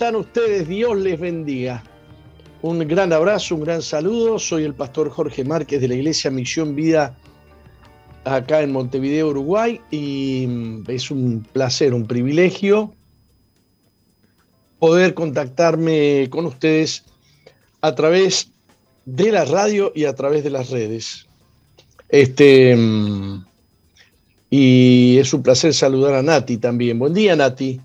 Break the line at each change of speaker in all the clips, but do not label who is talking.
buenos días, ¿cómo están ustedes? Dios les bendiga. Un gran abrazo, un gran saludo. Soy el pastor Jorge Márquez de la Iglesia Misión Vida acá en Montevideo, Uruguay, y mm, es un placer, un privilegio poder contactarme con ustedes a través de la radio y a través de las redes. Este, mm, y es un placer saludar a Nati también. Buen día, Nati.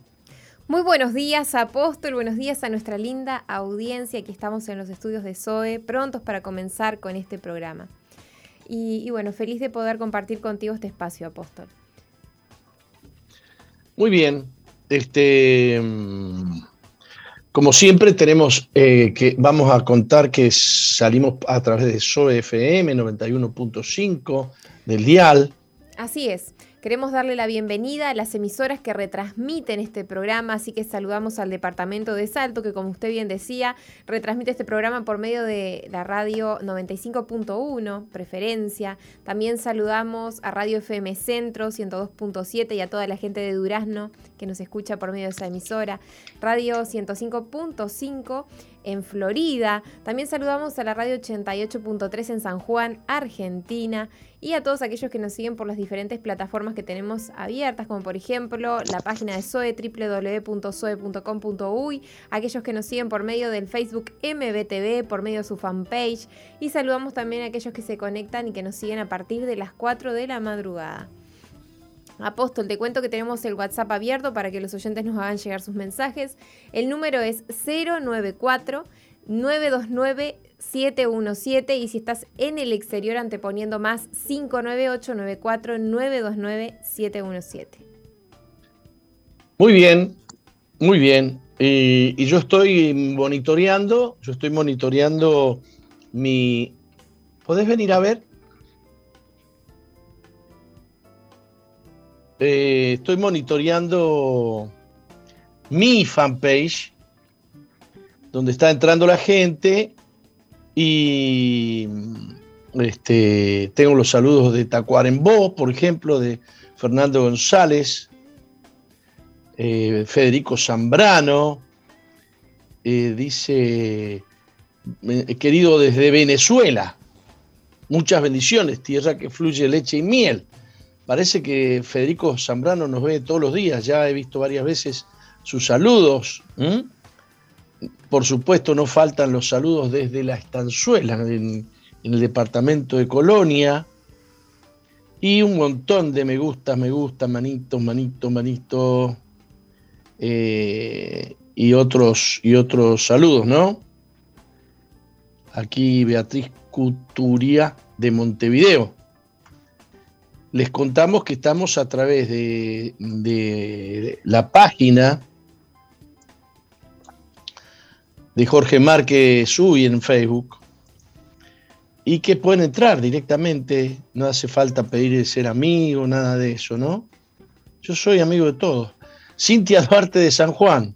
Muy buenos días, Apóstol. Buenos días a nuestra linda audiencia. Aquí estamos en los estudios de SOE, prontos para comenzar con este programa. Y, bueno, feliz de poder compartir contigo este espacio, Apóstol.
Muy bien. Este, como siempre, tenemos eh, que vamos a contar que salimos a través de SOE FM 91.5 del Dial.
Así es. Queremos darle la bienvenida a las emisoras que retransmiten este programa, así que saludamos al Departamento de Salto, que como usted bien decía, retransmite este programa por medio de la radio 95.1, preferencia. También saludamos a Radio FM Centro 102.7 y a toda la gente de Durazno que nos escucha por medio de esa emisora. Radio 105.5 en Florida. También saludamos a la radio 88.3 en San Juan, Argentina, y a todos aquellos que nos siguen por las diferentes plataformas que tenemos abiertas, como por ejemplo la página de SOE, www.soe.com.uy, aquellos que nos siguen por medio del Facebook MBTV, por medio de su fanpage, y saludamos también a aquellos que se conectan y que nos siguen a partir de las 4 de la madrugada. Apóstol, te cuento que tenemos el WhatsApp abierto para que los oyentes nos hagan llegar sus mensajes. El número es 094 929 717 y si estás en el exterior anteponiendo más 59894 929 717.
Muy bien, muy bien. Y, y, yo estoy monitoreando, yo estoy monitoreando mi... ¿Podés venir a ver? Eh, estoy monitoreando mi fanpage, donde está entrando la gente y este, tengo los saludos de Tacuarembó, por ejemplo, de Fernando González, eh, Federico Zambrano, eh, dice, querido desde Venezuela, muchas bendiciones, tierra que fluye leche y miel. Parece que Federico Zambrano nos ve todos los días, ya he visto varias veces sus saludos. Por supuesto, no faltan los saludos desde la estanzuela en, el departamento de Colonia. Y un montón de me gusta, me gusta, manito, manito, manito. Eh, y, otros, y otros saludos, ¿no? Aquí Beatriz Cuturia de Montevideo les contamos que estamos a través de, la página de Jorge Márquez Uy en Facebook y que pueden entrar directamente, no hace falta pedir ser amigo, nada de eso, ¿no? Yo soy amigo de todos. Cintia Duarte de San Juan,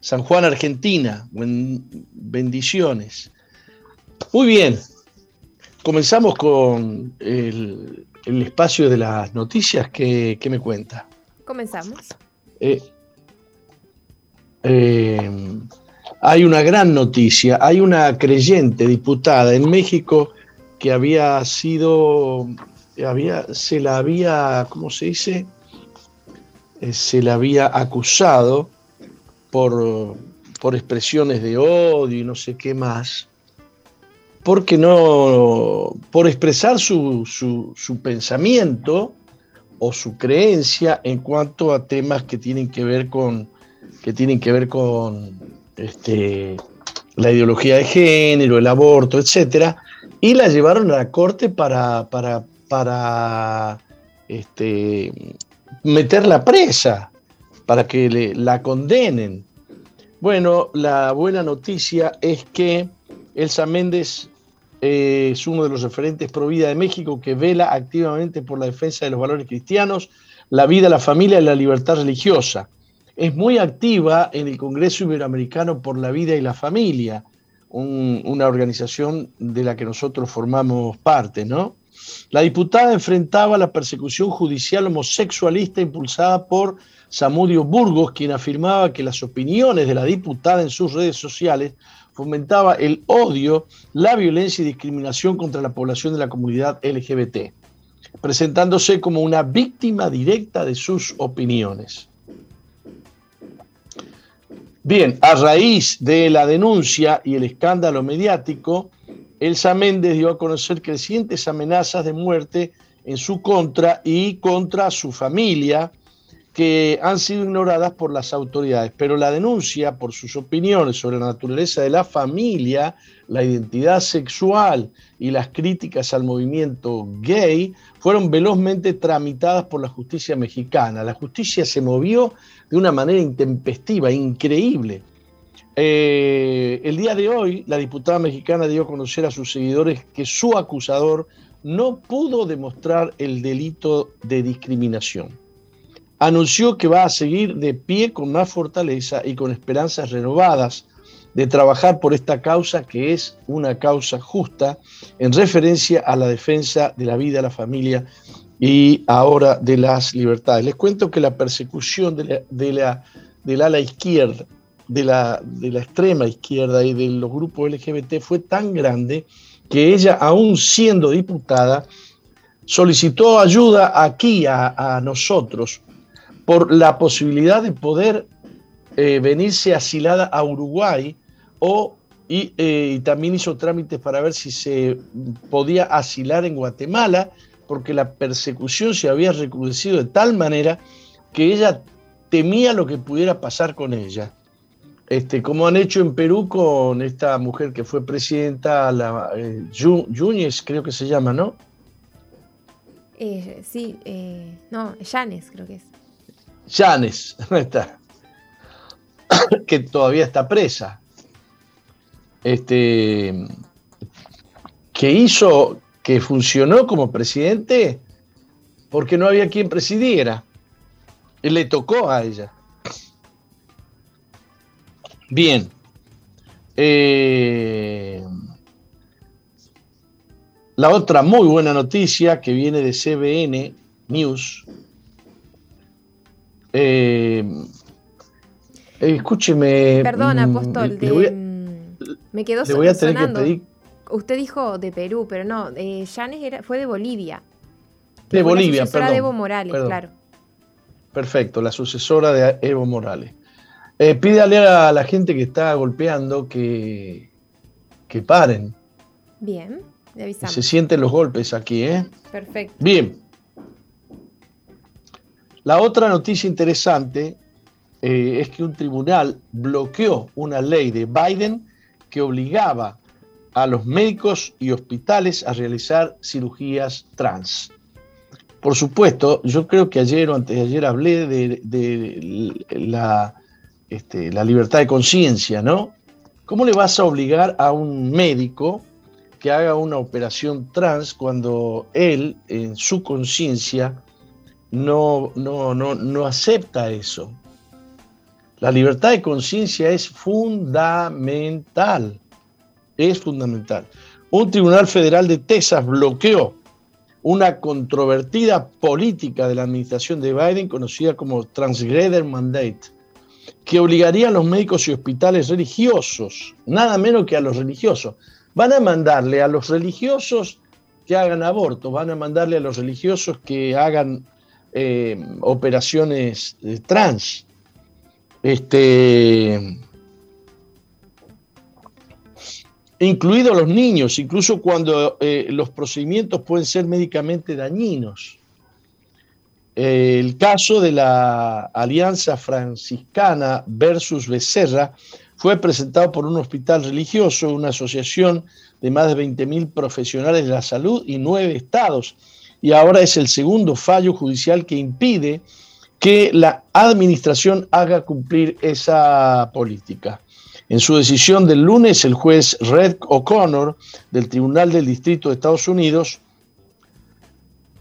San Juan, Argentina, bendiciones. Muy bien, comenzamos con el, el espacio de las noticias, ¿qué, me cuenta?
Comenzamos.
Eh, eh, hay una gran noticia, hay una creyente diputada en México que había sido, se la había, ¿cómo se dice? Eh, se la había acusado por, por expresiones de odio y no sé qué más porque no, por expresar su, pensamiento o su creencia en cuanto a temas que tienen que ver con, que tienen que ver con este, la ideología de género, el aborto, etc. Y la llevaron a la corte para, para, para este, presa, para que la condenen. Bueno, la buena noticia es que Elsa Méndez eh, es uno de los referentes pro vida de México que vela activamente por la defensa de los valores cristianos, la vida, la familia y la libertad religiosa. Es muy activa en el Congreso Iberoamericano por la Vida y la Familia, una organización de la que nosotros formamos parte, ¿no? La diputada enfrentaba la persecución judicial homosexualista impulsada por Samudio Burgos, quien afirmaba que las opiniones de la diputada en sus redes sociales fomentaba el odio, la violencia y discriminación contra la población de la comunidad LGBT, presentándose como una víctima directa de sus opiniones. Bien, a raíz de la denuncia y el escándalo mediático, Elsa Méndez dio a conocer crecientes amenazas de muerte en su contra y contra su familia, que han sido ignoradas por las autoridades, pero la denuncia por sus opiniones sobre la naturaleza de la familia, la identidad sexual y las críticas al movimiento gay fueron velozmente tramitadas por la justicia mexicana. La justicia se movió de una manera intempestiva, increíble. Eh, el día de hoy, la diputada mexicana dio a conocer a sus seguidores que su acusador no pudo demostrar el delito de discriminación anunció que va a seguir de pie con más fortaleza y con esperanzas renovadas de trabajar por esta causa que es una causa justa en referencia a la defensa de la vida, la familia y ahora de las libertades. Les cuento que la persecución de la, de la, del ala izquierda, de la, de la extrema izquierda y de los grupos LGBT fue tan grande que ella, aún siendo diputada, solicitó ayuda aquí a, a nosotros por la posibilidad de poder eh, venirse asilada a Uruguay o, eh, y, también hizo trámites para ver si se podía asilar en Guatemala, porque la persecución se había recrudecido de tal manera que ella temía lo que pudiera pasar con ella. Este, como han hecho en Perú con esta mujer que fue presidenta, la, eh, Yúñez, creo que se llama, ¿no?
sí, no, Llanes creo que es.
Está? que todavía está presa. Este, que hizo, que funcionó como presidente porque no había quien presidiera. Y le tocó a ella. Bien. Eh, la otra muy buena noticia que viene de CBN News eh, escúcheme.
Perdón, mm, apóstol, me quedó le voy a tener Que pedir... Usted dijo de Perú, pero no, eh, era, fue de Bolivia.
De Bolivia, la perdón.
de Evo Morales, claro.
Perfecto, la sucesora de Evo Morales. Eh, pídale a la gente que está golpeando que, que paren.
Bien, le avisamos.
Se sienten los golpes aquí, ¿eh?
Perfecto.
Bien. La otra noticia interesante eh, es que un tribunal bloqueó una ley de Biden que obligaba a los médicos y hospitales a realizar cirugías trans. Por supuesto, yo creo que ayer o antes de ayer hablé de, este, la libertad de conciencia, ¿no? ¿Cómo le vas a obligar a un médico que haga una operación trans cuando él, en su conciencia, no, no, no, no acepta eso. La libertad de conciencia es fundamental. Es fundamental. Un tribunal federal de Texas bloqueó una controvertida política de la administración de Biden conocida como Transgression Mandate, que obligaría a los médicos y hospitales religiosos, nada menos que a los religiosos, van a mandarle a los religiosos que hagan aborto, van a mandarle a los religiosos que hagan eh, operaciones trans. Este, incluidos los niños, incluso cuando eh, los procedimientos pueden ser médicamente dañinos. el caso de la Alianza Franciscana versus Becerra fue presentado por un hospital religioso, una asociación de más de 20.000 profesionales de la salud y nueve estados y ahora es el segundo fallo judicial que impide que la administración haga cumplir esa política. En su decisión del lunes, el juez Red O'Connor del Tribunal del Distrito de Estados Unidos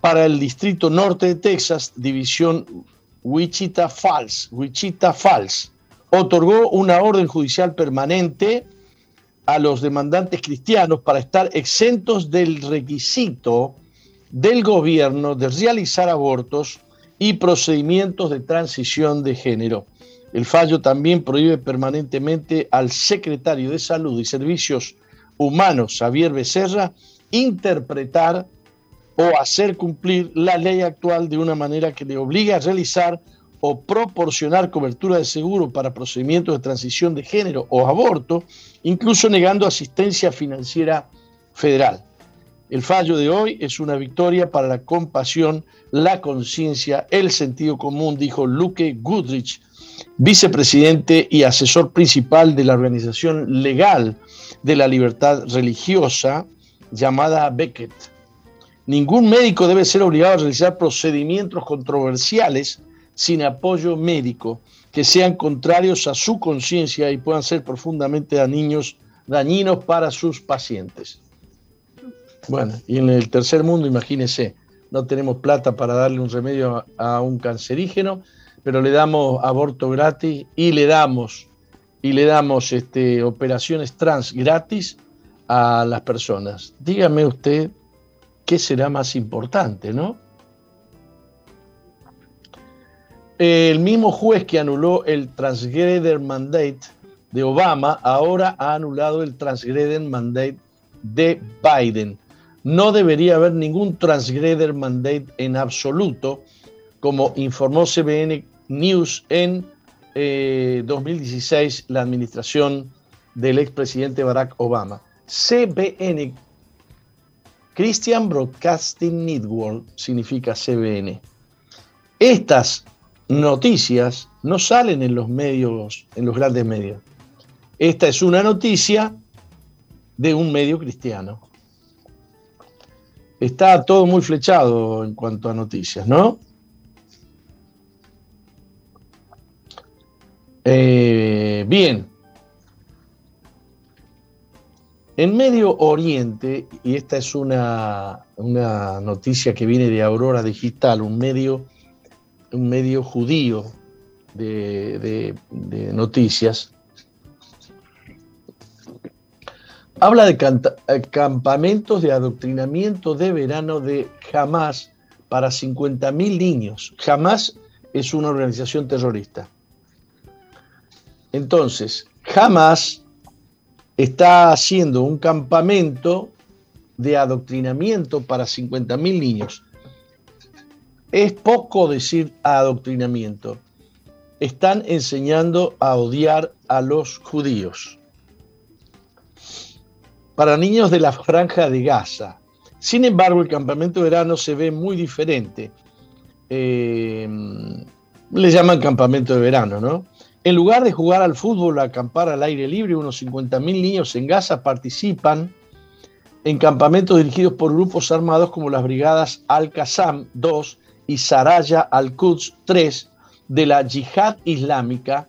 para el Distrito Norte de Texas, división Wichita Falls, Wichita Falls, otorgó una orden judicial permanente a los demandantes cristianos para estar exentos del requisito del gobierno de realizar abortos y procedimientos de transición de género. El fallo también prohíbe permanentemente al secretario de Salud y Servicios Humanos, Javier Becerra, interpretar o hacer cumplir la ley actual de una manera que le obligue a realizar o proporcionar cobertura de seguro para procedimientos de transición de género o aborto, incluso negando asistencia financiera federal. El fallo de hoy es una victoria para la compasión, la conciencia, el sentido común, dijo Luke Goodrich, vicepresidente y asesor principal de la organización legal de la libertad religiosa llamada Beckett. Ningún médico debe ser obligado a realizar procedimientos controversiales sin apoyo médico que sean contrarios a su conciencia y puedan ser profundamente dañinos, para sus pacientes. Bueno, y en el tercer mundo, imagínense, no tenemos plata para darle un remedio a, un cancerígeno, pero le damos aborto gratis y le damos y le damos este, operaciones trans gratis a las personas. Dígame usted qué será más importante, ¿no? El mismo juez que anuló el transgreder mandate de Obama ahora ha anulado el transgreder mandate de Biden. No debería haber ningún transgreder mandate en absoluto, como informó CBN News en 2016 eh, la administración del expresidente Barack Obama. CBN, Christian Broadcasting Network, significa CBN. Estas noticias no salen en los medios, en los grandes medios. Esta es una noticia de un medio cristiano está todo muy flechado en cuanto a noticias, ¿no? Eh, bien. En Medio Oriente, y esta es una, noticia que viene de Aurora Digital, un medio, un medio judío de noticias, Habla de eh, campamentos de adoctrinamiento de verano de Hamas para 50.000 niños. Hamas es una organización terrorista. Entonces, Hamas está haciendo un campamento de adoctrinamiento para 50.000 niños. Es poco decir adoctrinamiento. Están enseñando a odiar a los judíos para niños de la franja de Gaza. Sin embargo, el campamento de verano se ve muy diferente. Eh, le llaman campamento de verano, ¿no? En lugar de jugar al fútbol acampar al aire libre, unos 50.000 niños en Gaza participan en campamentos dirigidos por grupos armados como las brigadas Al-Qassam 2 y Saraya Al-Quds 3 de la Yihad Islámica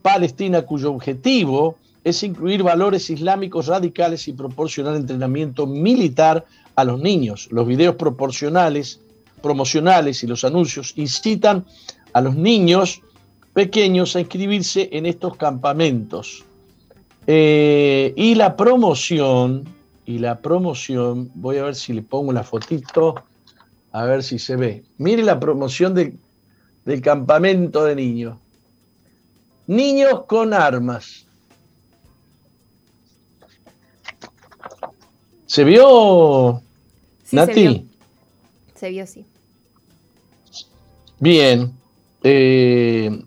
Palestina, cuyo objetivo es incluir valores islámicos radicales y proporcionar entrenamiento militar a los niños. Los videos proporcionales, promocionales y los anuncios incitan a los niños pequeños a inscribirse en estos campamentos. Eh, y la promoción, y la promoción, voy a ver si le pongo la fotito, a ver si se ve. Mire la promoción del campamento de niños. Niños con armas. ¿Se vio, Nati?
Se vio. sí.
Bien. Eh,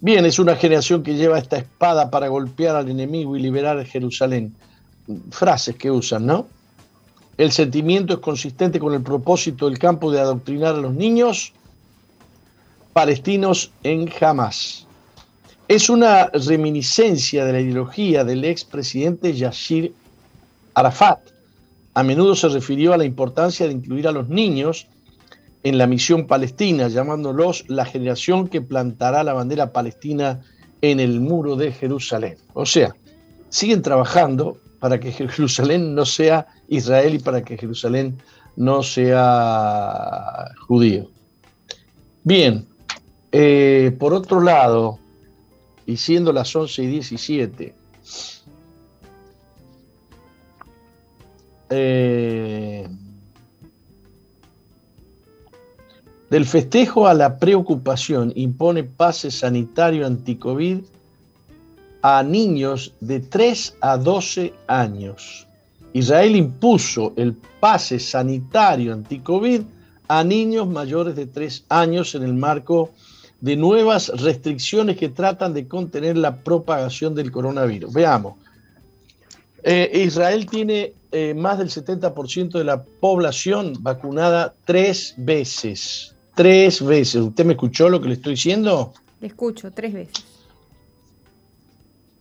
bien, es una generación que lleva esta espada para golpear al enemigo y liberar Jerusalén. Frases que usan, ¿no? El sentimiento es consistente con el propósito del campo de adoctrinar a los niños palestinos en Hamas. Es una reminiscencia de la ideología del expresidente Yashir Arafat a menudo se refirió a la importancia de incluir a los niños en la misión palestina, llamándolos la generación que plantará la bandera palestina en el muro de Jerusalén. O sea, siguen trabajando para que Jerusalén no sea Israel y para que Jerusalén no sea judío. Bien, eh, por otro lado, y siendo las 11 y 17, Eh, Del festejo a la preocupación impone pase sanitario anticovid a niños de 3 a 12 años. Israel impuso el pase sanitario anticovid a niños mayores de 3 años en el marco de nuevas restricciones que tratan de contener la propagación del coronavirus. Veamos. Eh, Israel tiene eh, más del 70% de la población vacunada tres veces. Tres veces. ¿Usted me escuchó lo que le estoy diciendo?
Le escucho, tres veces.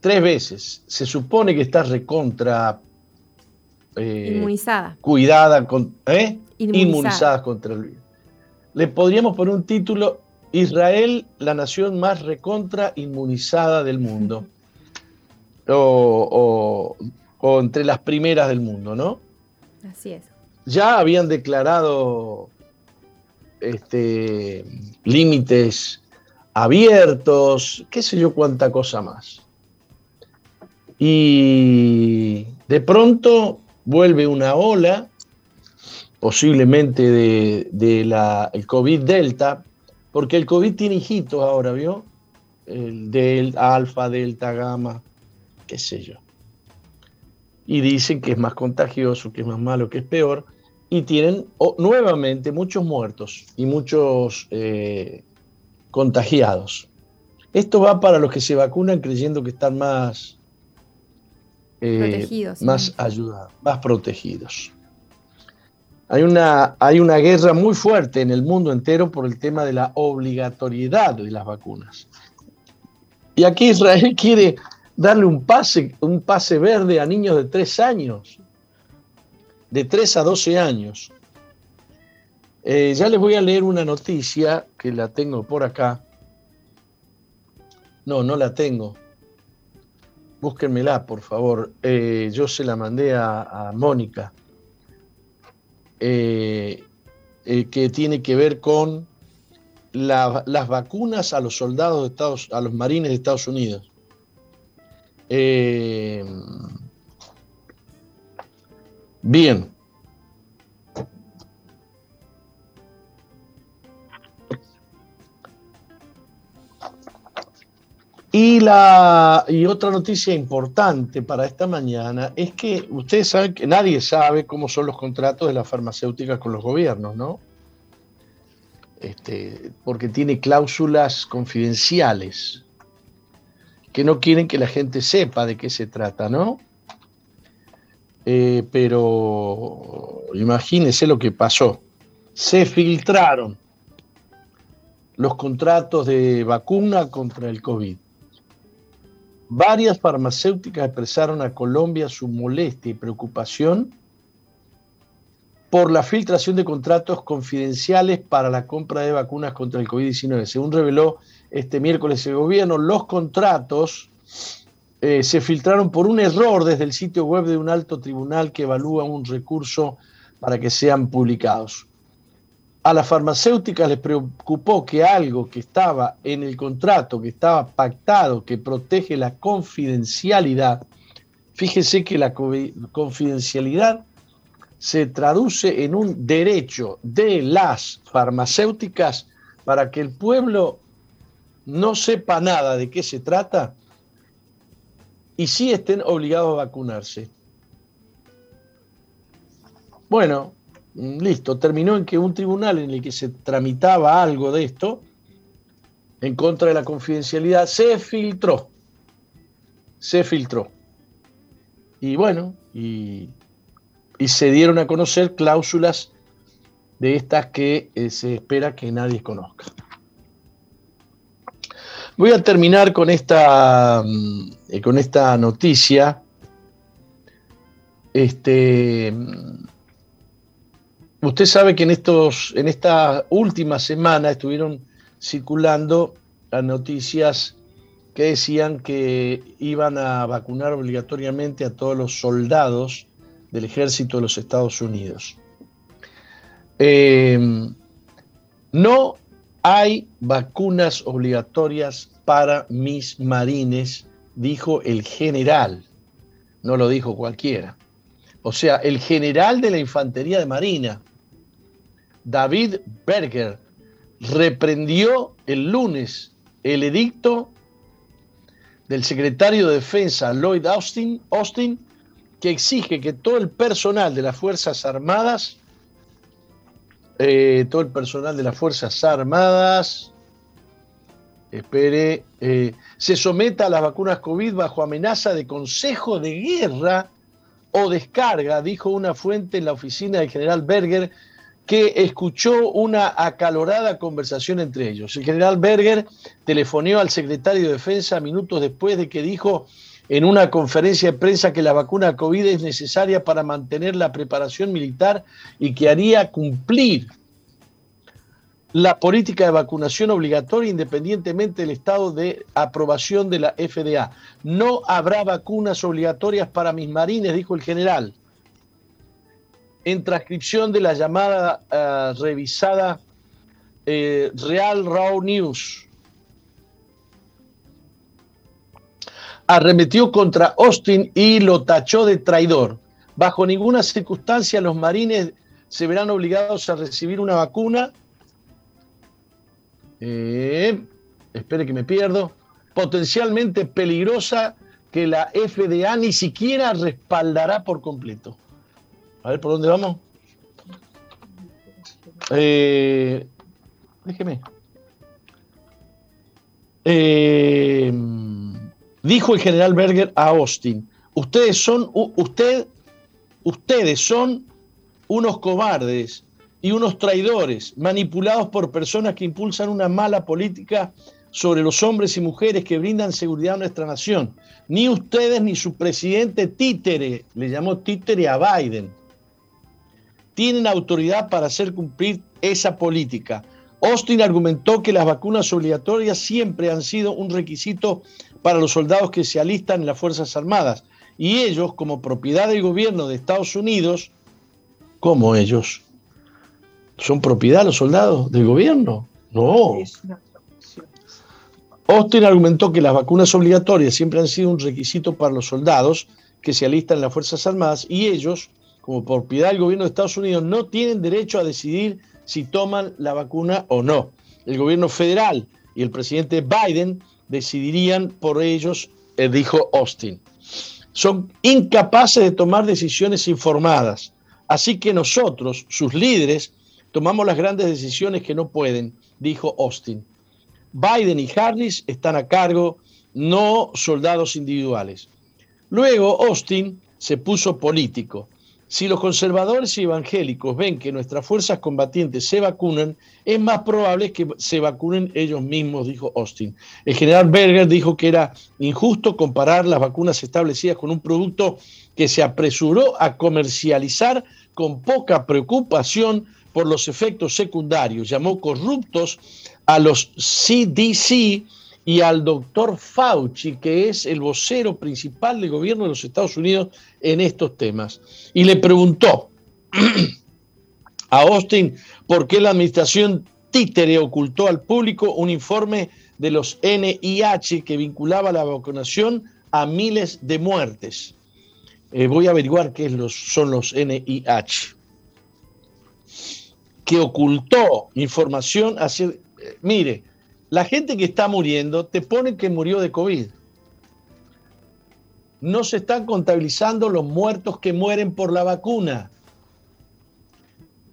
Tres veces. Se supone que está recontra.
Eh, inmunizada.
Cuidada, con, ¿eh? inmunizada. contra el virus. Le podríamos poner un título: Israel, la nación más recontra inmunizada del mundo. o, o entre las primeras del mundo, ¿no?
Así es.
Ya habían declarado este, límites abiertos, qué sé yo cuánta cosa más. Y de pronto vuelve una ola, posiblemente de, de la, el COVID Delta, porque el COVID tiene hijitos ahora, ¿vio? El del alfa, delta, gamma, qué sé yo y dicen que es más contagioso, que es más malo, que es peor, y tienen nuevamente muchos muertos y muchos eh, contagiados. Esto va para los que se vacunan creyendo que están más,
eh, protegidos,
más ayudados, más protegidos. Hay una, hay una guerra muy fuerte en el mundo entero por el tema de la obligatoriedad de las vacunas. Y aquí Israel quiere darle un pase, un pase verde a niños de 3 años, de 3 a 12 años. Eh, ya les voy a leer una noticia que la tengo por acá. No, no la tengo. Búsquenmela, por favor. Eh, yo se la mandé a, Mónica. Eh, que tiene que ver con las vacunas a los soldados de Estados, a los marines de Estados Unidos. Eh, bien. Y, la, y otra noticia importante para esta mañana es que ustedes saben que nadie sabe cómo son los contratos de las farmacéuticas con los gobiernos, ¿no? Este, porque tiene cláusulas confidenciales que no quieren que la gente sepa de qué se trata, ¿no? Eh, pero imagínense lo que pasó. Se filtraron los contratos de vacuna contra el COVID. Varias farmacéuticas expresaron a Colombia su molestia y preocupación por la filtración de contratos confidenciales para la compra de vacunas contra el COVID-19. Según reveló este miércoles el gobierno, los contratos eh, se filtraron por un error desde el sitio web de un alto tribunal que evalúa un recurso para que sean publicados. A las farmacéuticas les preocupó que algo que estaba en el contrato, que estaba pactado, que protege la confidencialidad, fíjese que la confidencialidad se traduce en un derecho de las farmacéuticas para que el pueblo no sepa nada de qué se trata y sí estén obligados a vacunarse. Bueno, listo, terminó en que un tribunal en el que se tramitaba algo de esto, en contra de la confidencialidad, se filtró. Se filtró. Y bueno, y, se dieron a conocer cláusulas de estas que eh, se espera que nadie conozca. Voy a terminar con esta, mm, eh, con esta noticia. Este, mm, usted sabe que en, estos, en esta última semana estuvieron circulando las noticias que decían que iban a vacunar obligatoriamente a todos los soldados del ejército de los Estados Unidos. Eh, no hay vacunas obligatorias para mis marines, dijo el general, no lo dijo cualquiera. O sea, el general de la Infantería de Marina, David Berger, reprendió el lunes el edicto del secretario de Defensa Lloyd Austin, que exige que todo el personal de las Fuerzas Armadas, eh, todo el personal de las Fuerzas Armadas, espere, eh, se someta a las vacunas COVID bajo amenaza de consejo de guerra o descarga, dijo una fuente en la oficina del general Berger, que escuchó una acalorada conversación entre ellos. El general Berger telefoneó al secretario de Defensa minutos después de que dijo en una conferencia de prensa que la vacuna COVID es necesaria para mantener la preparación militar y que haría cumplir la política de vacunación obligatoria independientemente del estado de aprobación de la FDA. No habrá vacunas obligatorias para mis marines, dijo el general. En transcripción de la llamada eh, revisada eh, Real Raw News. Arremetió contra Austin y lo tachó de traidor. Bajo ninguna circunstancia los marines se verán obligados a recibir una vacuna eh, espere que me pierdo, potencialmente peligrosa que la FDA ni siquiera respaldará por completo. A ver, ¿por dónde vamos? Eh, déjeme. Eh, dijo el general Berger a Austin, ustedes son, usted, ustedes son unos cobardes y unos traidores manipulados por personas que impulsan una mala política sobre los hombres y mujeres que brindan seguridad a nuestra nación. Ni ustedes ni su presidente títere, le llamó títere a Biden, tienen autoridad para hacer cumplir esa política. Austin argumentó que las vacunas obligatorias siempre han sido un requisito para los soldados que se alistan en las Fuerzas Armadas y ellos, como propiedad del gobierno de Estados Unidos, como ellos, ¿Son propiedad los soldados del gobierno? No. Austin argumentó que las vacunas obligatorias siempre han sido un requisito para los soldados que se alistan en las Fuerzas Armadas y ellos, como propiedad del gobierno de Estados Unidos, no tienen derecho a decidir si toman la vacuna o no. El gobierno federal y el presidente Biden decidirían por ellos, eh, dijo Austin. Son incapaces de tomar decisiones informadas. Así que nosotros, sus líderes, tomamos las grandes decisiones que no pueden, dijo Austin. Biden y Harris están a cargo, no soldados individuales. Luego Austin se puso político. Si los conservadores y evangélicos ven que nuestras fuerzas combatientes se vacunan, es más probable que se vacunen ellos mismos, dijo Austin. El general Berger dijo que era injusto comparar las vacunas establecidas con un producto que se apresuró a comercializar con poca preocupación por los efectos secundarios, llamó corruptos a los CDC y al doctor Fauci, que es el vocero principal del gobierno de los Estados Unidos en estos temas. Y le preguntó a Austin por qué la administración títere ocultó al público un informe de los NIH que vinculaba la vacunación a miles de muertes. Eh, voy a averiguar qué son los NIH que ocultó información hacia... Mire, la gente que está muriendo te pone que murió de COVID. No se están contabilizando los muertos que mueren por la vacuna.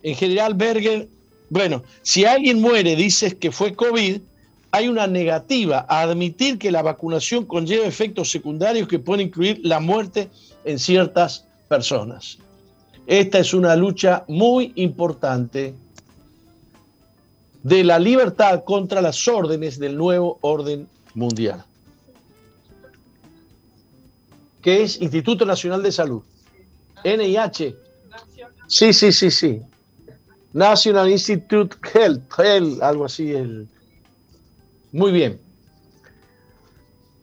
En general, Berger, bueno, si alguien muere, dices que fue COVID, hay una negativa a admitir que la vacunación conlleva efectos secundarios que pueden incluir la muerte en ciertas personas. Esta es una lucha muy importante de la libertad contra las órdenes del nuevo orden mundial, que es Instituto Nacional de Salud, NIH. Sí, sí, sí, sí. National Institute Health, Health algo así. El... Muy bien.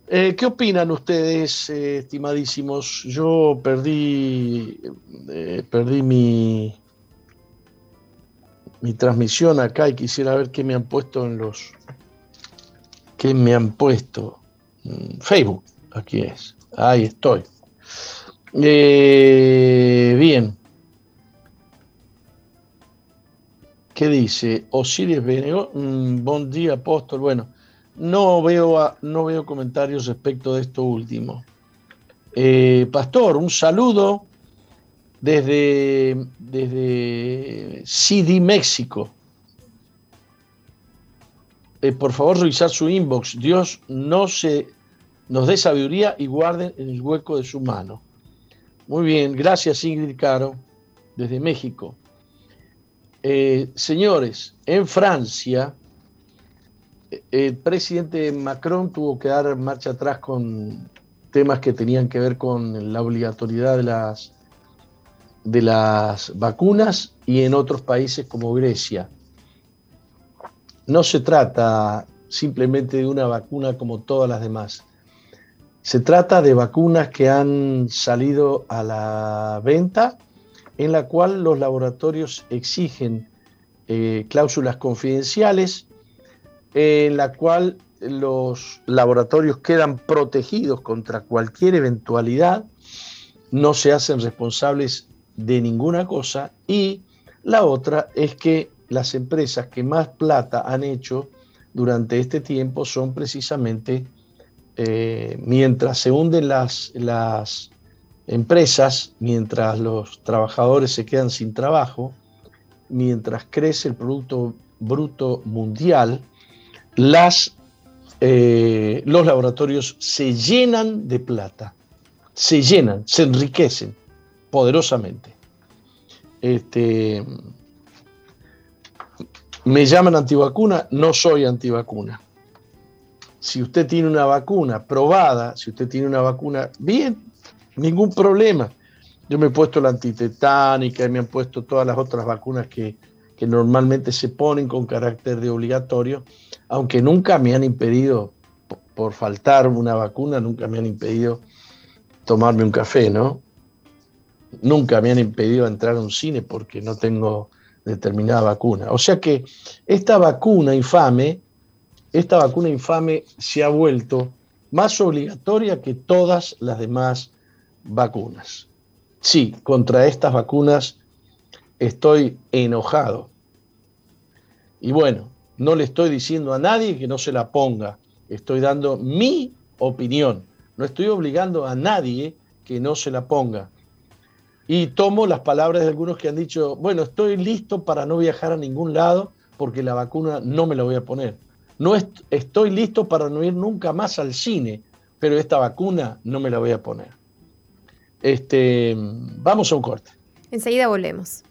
Eh, ¿Qué opinan ustedes, eh, estimadísimos? Yo perdí, eh, perdí mi, mi transmisión acá y quisiera ver qué me han puesto en los. ¿Qué me han puesto? Mm, Facebook, aquí es. Ahí estoy. Eh, bien. ¿Qué dice? Osiris Benegó, mm, buen día, apóstol. Bueno, no veo, no veo comentarios respecto de esto último. Eh, pastor, un saludo desde, desde CD, México. Eh, por favor, revisar su inbox. Dios no se, nos dé sabiduría y guarde en el hueco de su mano. Muy bien, gracias Ingrid Caro, desde México. Eh, señores, en Francia, el presidente Macron tuvo que dar marcha atrás con temas que tenían que ver con la obligatoriedad de las, de las vacunas y en otros países como Grecia. No se trata simplemente de una vacuna como todas las demás. Se trata de vacunas que han salido a la venta, en la cual los laboratorios exigen eh, cláusulas confidenciales, en la cual los laboratorios quedan protegidos contra cualquier eventualidad, no se hacen responsables de ninguna cosa y la otra es que las empresas que más plata han hecho durante este tiempo son precisamente, eh, mientras se hunden las, las empresas, mientras los trabajadores se quedan sin trabajo, mientras crece el Producto Bruto Mundial, las, eh, los laboratorios se llenan de plata, se llenan, se enriquecen poderosamente. Este, me llaman antivacuna, no soy antivacuna. Si usted tiene una vacuna probada, si usted tiene una vacuna, bien, ningún problema. Yo me he puesto la antitetánica y me han puesto todas las otras vacunas que, normalmente se ponen con carácter de obligatorio, aunque nunca me han impedido, por faltar una vacuna, nunca me han impedido tomarme un café, ¿no? Nunca me han impedido entrar a un cine porque no tengo determinada vacuna. O sea que esta vacuna infame, esta vacuna infame se ha vuelto más obligatoria que todas las demás vacunas. Sí, contra estas vacunas estoy enojado. Y bueno, no le estoy diciendo a nadie que no se la ponga, estoy dando mi opinión, no estoy obligando a nadie que no se la ponga. Y tomo las palabras de algunos que han dicho, bueno, estoy listo para no viajar a ningún lado porque la vacuna no me la voy a poner. No estoy listo para no ir nunca más al cine, pero esta vacuna no me la voy a poner. Este, vamos a un corte.
Enseguida volvemos.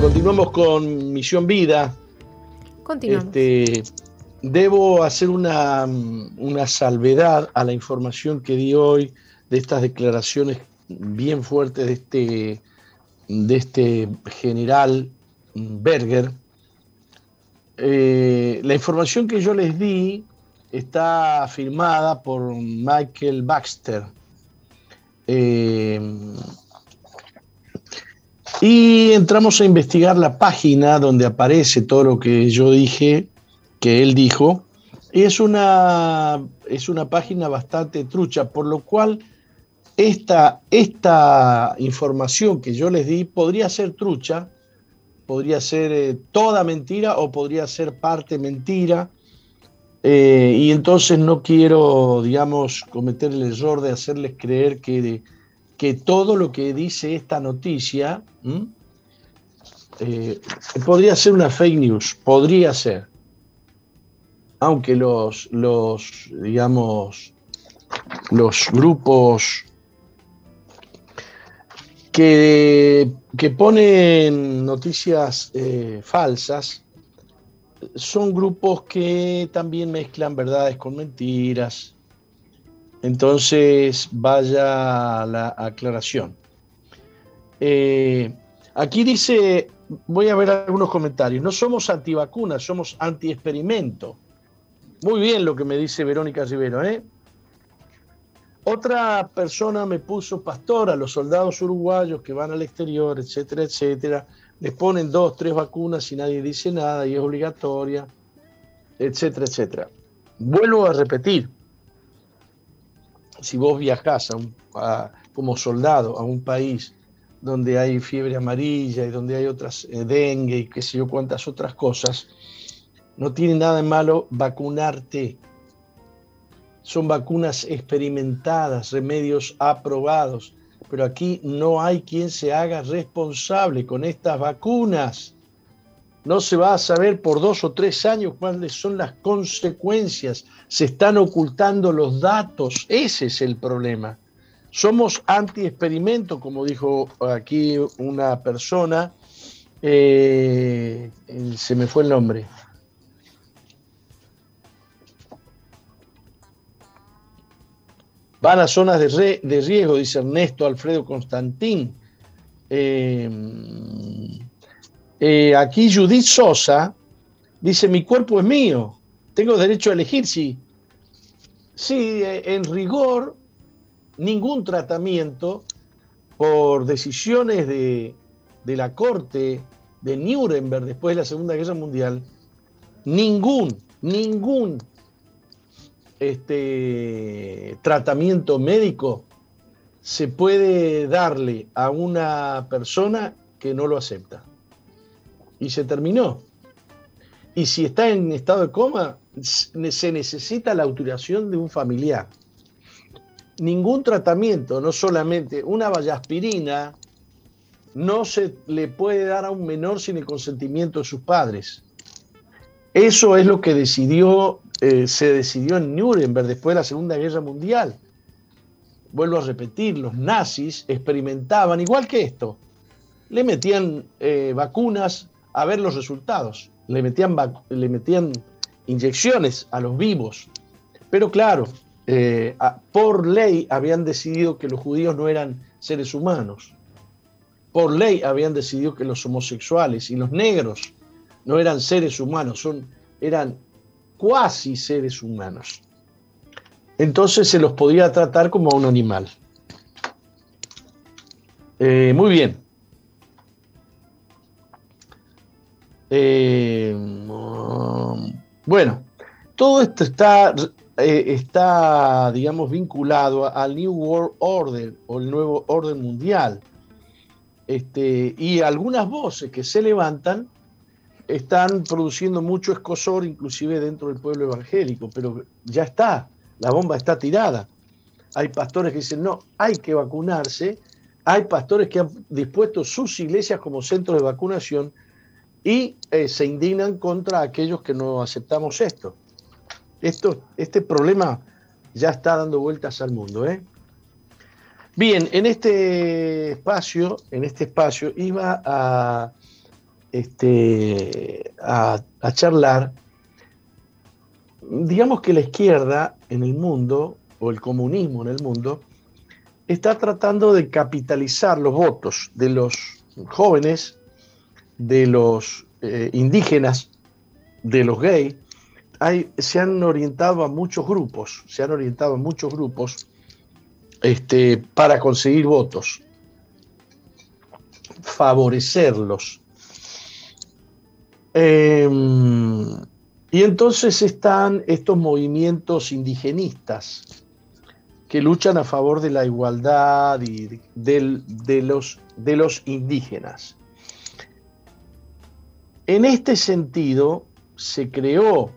Continuamos con Misión Vida.
Continuamos.
Este, debo hacer una, salvedad a la información que di hoy de estas declaraciones bien fuertes de este, de este general Berger. Eh, la información que yo les di está firmada por Michael Baxter. Eh, y entramos a investigar la página donde aparece todo lo que yo dije, que él dijo. Y es una, es una página bastante trucha, por lo cual esta, esta información que yo les di podría ser trucha, podría ser eh, toda mentira o podría ser parte mentira. Eh, y entonces no quiero, digamos, cometer el error de hacerles creer que que todo lo que dice esta noticia eh, podría ser una fake news, podría ser. Aunque los, los digamos, los grupos que, que ponen noticias eh, falsas son grupos que también mezclan verdades con mentiras, entonces, vaya la aclaración. Eh, Aquí dice, voy a ver algunos comentarios, no somos antivacunas, somos anti-experimento. Muy bien lo que me dice Verónica Rivero, ¿eh? Otra persona me puso pastor a los soldados uruguayos que van al exterior, etcétera, etcétera. Les ponen dos, tres vacunas y nadie dice nada y es obligatoria, etcétera, etcétera. Vuelvo a repetir, si vos viajás como soldado a un país donde hay fiebre amarilla y donde hay otras eh, dengue y qué sé yo cuántas otras cosas, no tiene nada de malo vacunarte. Son vacunas experimentadas, remedios aprobados, pero aquí no hay quien se haga responsable con estas vacunas. No se va a saber por dos o tres años cuáles son las consecuencias. Se están ocultando los datos. Ese es el problema. Somos anti-experimento, como dijo aquí una persona. Eh, se me fue el nombre. Van a zonas de, riesgo, dice Ernesto Alfredo Constantín. Eh, eh, aquí Judith Sosa dice, mi cuerpo es mío, tengo derecho a elegir si... Eh, en rigor, ningún tratamiento por decisiones de, de la Corte de Nuremberg después de la Segunda Guerra Mundial, ningún, ningún este, tratamiento médico se puede darle a una persona que no lo acepta. Y se terminó. Y si está en estado de coma, se necesita la autorización de un familiar. Ningún tratamiento, no solamente una vallaspirina, no se le puede dar a un menor sin el consentimiento de sus padres. Eso es lo que decidió eh, se decidió en Nuremberg después de la Segunda Guerra Mundial. Vuelvo a repetir, los nazis experimentaban igual que esto. Le metían eh, vacunas a ver los resultados, le metían, le metían inyecciones a los vivos. Pero claro, eh, por ley habían decidido que los judíos no eran seres humanos. Por ley habían decidido que los homosexuales y los negros no eran seres humanos, son, eran cuasi seres humanos. Entonces se los podía tratar como a un animal. Eh, muy bien. Eh, bueno, todo esto está, eh, está, digamos, vinculado al New World Order o el nuevo orden mundial. Este, y algunas voces que se levantan están produciendo mucho escosor, inclusive dentro del pueblo evangélico, pero ya está, la bomba está tirada. Hay pastores que dicen, no, hay que vacunarse. Hay pastores que han dispuesto sus iglesias como centros de vacunación y eh, se indignan contra aquellos que no aceptamos esto. esto. Este problema ya está dando vueltas al mundo. ¿eh? Bien, en este espacio, en este espacio iba a este, a, charlar, digamos que la izquierda en el mundo, o el comunismo en el mundo, está tratando de capitalizar los votos de los jóvenes, de los eh, indígenas, de los gays. se han orientado a muchos grupos, se han orientado a muchos grupos este, para conseguir votos, favorecerlos Em, y entonces están estos movimientos indigenistas que luchan a favor de la igualdad y de, los, de los indígenas. En este sentido, se creó,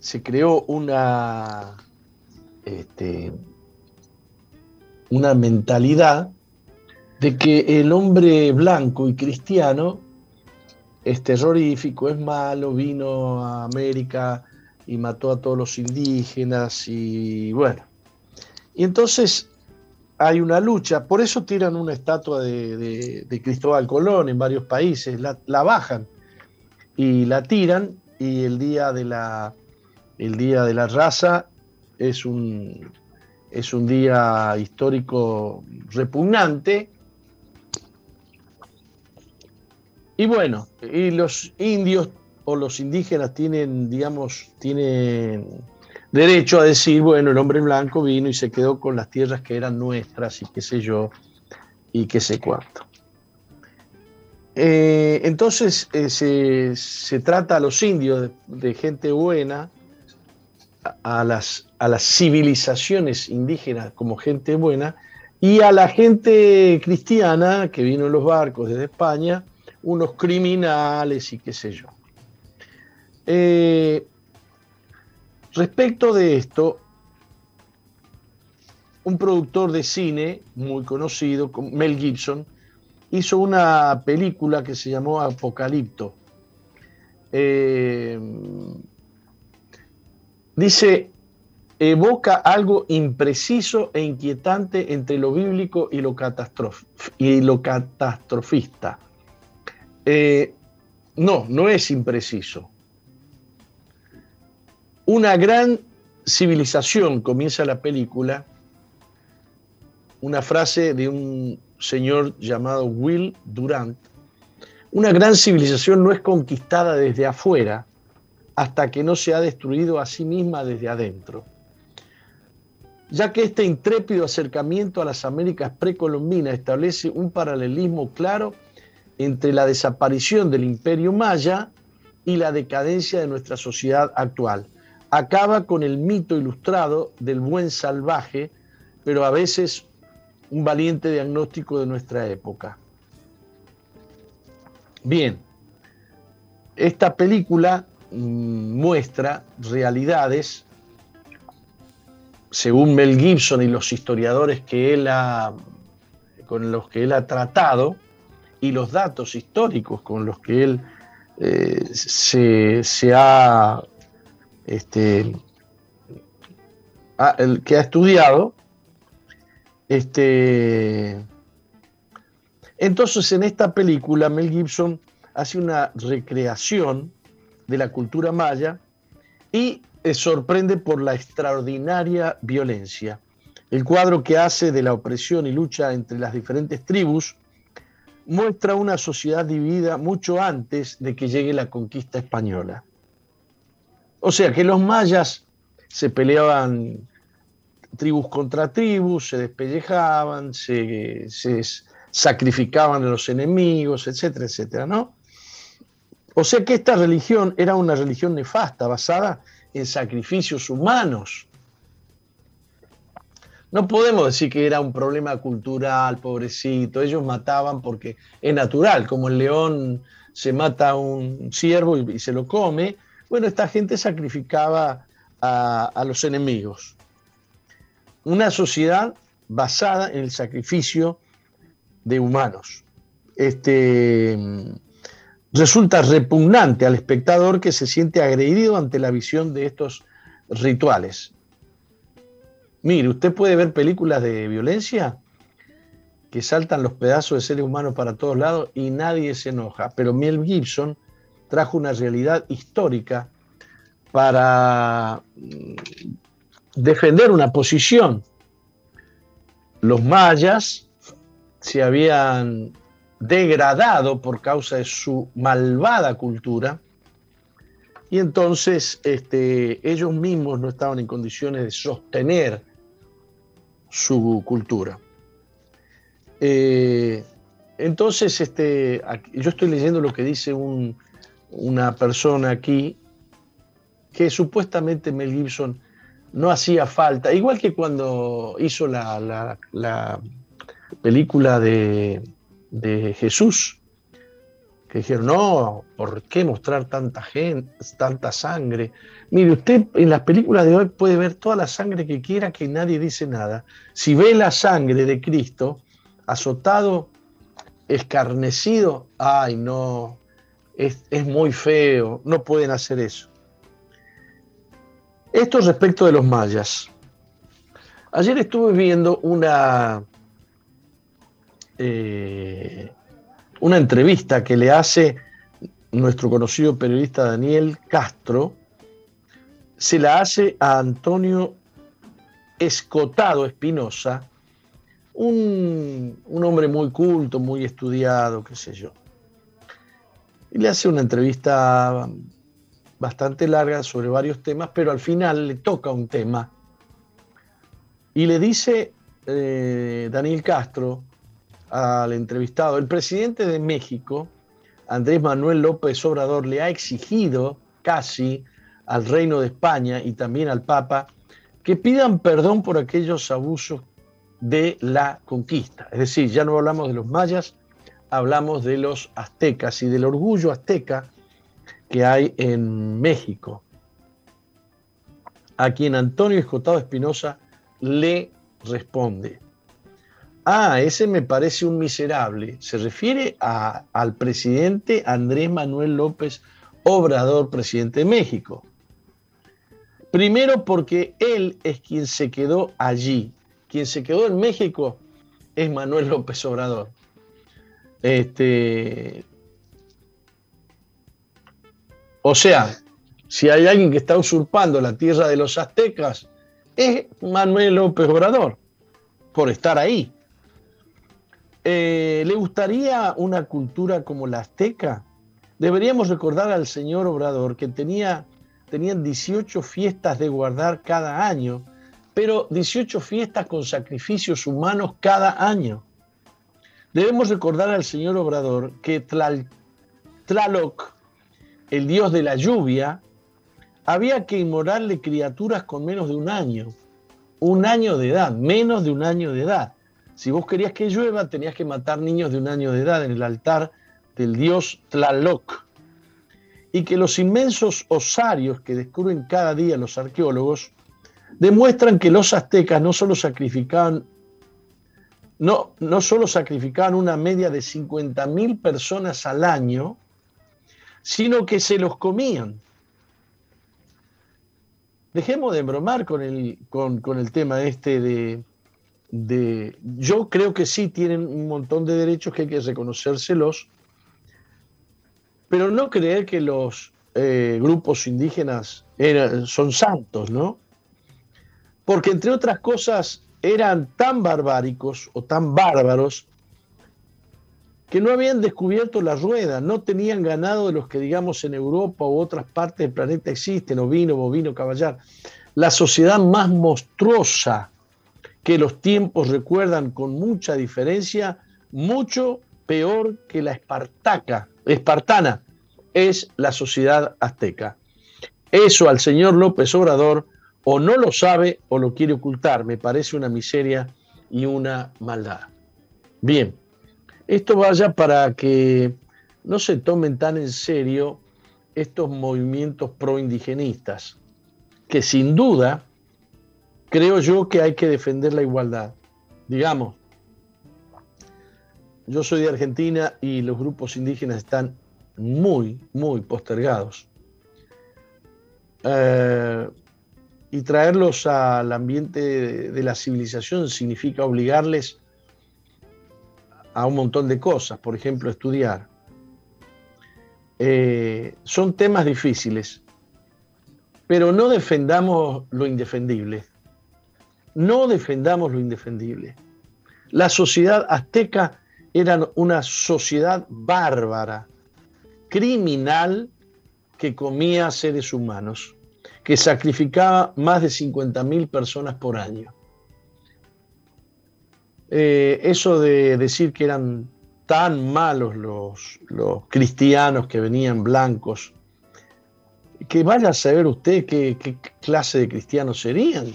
se creó una, este, una mentalidad de que el hombre blanco y cristiano es terrorífico, es malo, vino a América y mató a todos los indígenas y bueno. Y entonces hay una lucha, por eso tiran una estatua de, Cristóbal Colón en varios países, la, bajan y la tiran y el día de la, el día de la raza es un, es un día histórico repugnante. Y bueno, y los indios o los indígenas tienen, digamos, tienen derecho a decir, bueno, el hombre blanco vino y se quedó con las tierras que eran nuestras y qué sé yo, y qué sé cuánto. Eh, entonces eh, se, trata a los indios de, gente buena, a, las, a las civilizaciones indígenas como gente buena, y a la gente cristiana que vino en los barcos desde España, unos criminales y qué sé yo. Eh, respecto de esto, un productor de cine muy conocido, Mel Gibson, hizo una película que se llamó Apocalipto. Eh, dice, evoca algo impreciso e inquietante entre lo bíblico y lo, catastrofista. Eh, no, no es impreciso. Una gran civilización, comienza la película, una frase de un señor llamado Will Durant, una gran civilización no es conquistada desde afuera hasta que no se ha destruido a sí misma desde adentro. Ya que este intrépido acercamiento a las Américas precolombinas establece un paralelismo claro entre la desaparición del imperio maya y la decadencia de nuestra sociedad actual. Acaba con el mito ilustrado del buen salvaje, pero a veces un valiente diagnóstico de nuestra época. Bien, esta película mm, muestra realidades, según Mel Gibson y los historiadores que él ha, con los que él ha tratado, y los datos históricos con los que él eh, se, ha, este, el que ha estudiado, este, entonces, en esta película, Mel Gibson hace una recreación de la cultura maya y eh, sorprende por la extraordinaria violencia. El cuadro que hace de la opresión y lucha entre las diferentes tribus muestra una sociedad dividida mucho antes de que llegue la conquista española. O sea que los mayas se peleaban tribus contra tribus, se despellejaban, se, sacrificaban a los enemigos, etcétera, etcétera, ¿no? O sea que esta religión era una religión nefasta, basada en sacrificios humanos. No podemos decir que era un problema cultural, pobrecito. Ellos mataban porque es natural, como el león se mata a un ciervo y, se lo come. Bueno, esta gente sacrificaba a los enemigos una sociedad basada en el sacrificio de humanos. Este, resulta repugnante al espectador que se siente agredido ante la visión de estos rituales. Mire, usted puede ver películas de violencia que saltan los pedazos de seres humanos para todos lados y nadie se enoja, pero Mel Gibson trajo una realidad histórica para defender una posición. Los mayas se habían degradado por causa de su malvada cultura y entonces este, ellos mismos no estaban en condiciones de sostener su cultura. Eh, entonces, este, yo estoy leyendo lo que dice una persona aquí, que supuestamente Mel Gibson no hacía falta. Igual que cuando hizo la, película de, Jesús, que dijeron, no, ¿por qué mostrar tanta gente, tanta sangre? Mire, usted en las películas de hoy puede ver toda la sangre que quiera que nadie dice nada. Si ve la sangre de Cristo azotado, escarnecido, ay no, es, es muy feo, no pueden hacer eso. Esto respecto de los mayas. Ayer estuve viendo una, eh, una entrevista que le hace nuestro conocido periodista Daniel Castro, se la hace a Antonio Escotado Espinosa, un, un, hombre muy culto, muy estudiado, qué sé yo. Y le hace una entrevista bastante larga sobre varios temas, pero al final le toca un tema y le dice eh, Daniel Castro al entrevistado, el presidente de México, Andrés Manuel López Obrador, le ha exigido casi al reino de España y también al Papa que pidan perdón por aquellos abusos de la conquista. Es decir, ya no hablamos de los mayas, hablamos de los aztecas y del orgullo azteca que hay en México, a quien Antonio Escotado Espinosa le responde. Ah, ese me parece un miserable. Se refiere al presidente Andrés Manuel López Obrador, presidente de México. Primero porque él es quien se quedó allí. Quien se quedó en México es Manuel López Obrador. Este, o sea, si hay alguien que está usurpando la tierra de los aztecas, es Manuel López Obrador, por estar ahí. Eh, ¿Le gustaría una cultura como la azteca? Deberíamos recordar al señor Obrador que tenía, tenían 18 fiestas de guardar cada año, pero 18 fiestas con sacrificios humanos cada año. Debemos recordar al señor Obrador que Tlaloc, el dios de la lluvia, había que inmolarle criaturas con menos de un año, un año de edad, menos de un año de edad. Si vos querías que llueva, tenías que matar niños de un año de edad en el altar del dios Tlaloc. Y que los inmensos osarios que descubren cada día los arqueólogos demuestran que los aztecas no solo sacrificaban no, no solo sacrificaban una media de 50.000 personas al año, sino que se los comían. Dejemos de bromar con el, con, el tema este de, de... Yo creo que sí tienen un montón de derechos que hay que reconocérselos, pero no creer que los eh, grupos indígenas son santos, ¿no? Porque entre otras cosas, eran tan barbáricos o tan bárbaros que no habían descubierto la rueda, no tenían ganado de los que digamos en Europa u otras partes del planeta existen, ovino, bovino, caballar. La sociedad más monstruosa que los tiempos recuerdan con mucha diferencia, mucho peor que la espartaca, espartana, es la sociedad azteca. Eso al señor López Obrador o no lo sabe o lo quiere ocultar. Me parece una miseria y una maldad. Bien, esto vaya para que no se tomen tan en serio estos movimientos pro-indigenistas, que sin duda creo yo que hay que defender la igualdad. Digamos, yo soy de Argentina y los grupos indígenas están muy, muy postergados. Eh, y traerlos al ambiente de la civilización significa obligarles a un montón de cosas, por ejemplo, estudiar. Eh, son temas difíciles, pero no defendamos lo indefendible. No defendamos lo indefendible. La sociedad azteca era una sociedad bárbara, criminal, que comía seres humanos que sacrificaba más de 50.000 personas por año. Eh, eso de decir que eran tan malos los, los, cristianos que venían blancos, que vaya a saber usted qué, clase de cristianos serían.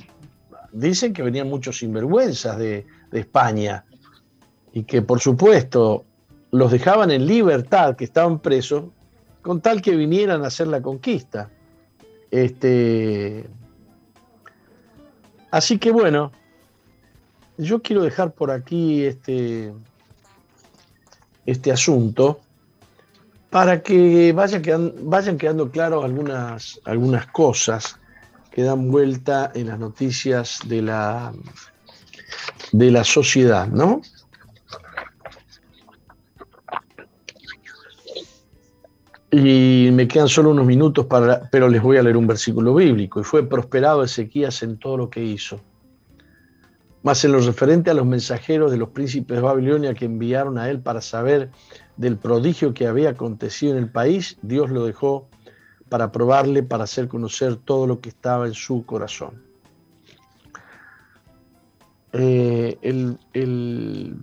Dicen que venían muchos sinvergüenzas de, de España y que por supuesto los dejaban en libertad, que estaban presos, con tal que vinieran a hacer la conquista. Este, así que bueno, yo quiero dejar por aquí este, este asunto para que vayan quedando, vayan quedando claras algunas, algunas cosas que dan vuelta en las noticias de la, de la sociedad, ¿no? Y me quedan solo unos minutos, para, pero les voy a leer un versículo bíblico. Y fue prosperado Ezequías en todo lo que hizo. Más en lo referente a los mensajeros de los príncipes de Babilonia que enviaron a él para saber del prodigio que había acontecido en el país, Dios lo dejó para probarle, para hacer conocer todo lo que estaba en su corazón. Eh, el, el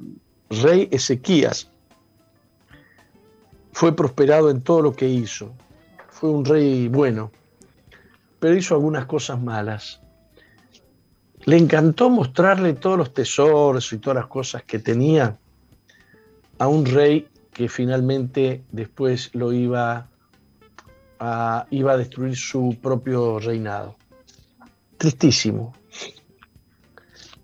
rey Ezequías fue prosperado en todo lo que hizo. Fue un rey bueno, pero hizo algunas cosas malas. Le encantó mostrarle todos los tesoros y todas las cosas que tenía a un rey que finalmente después lo iba a, iba a destruir su propio reinado. Tristísimo.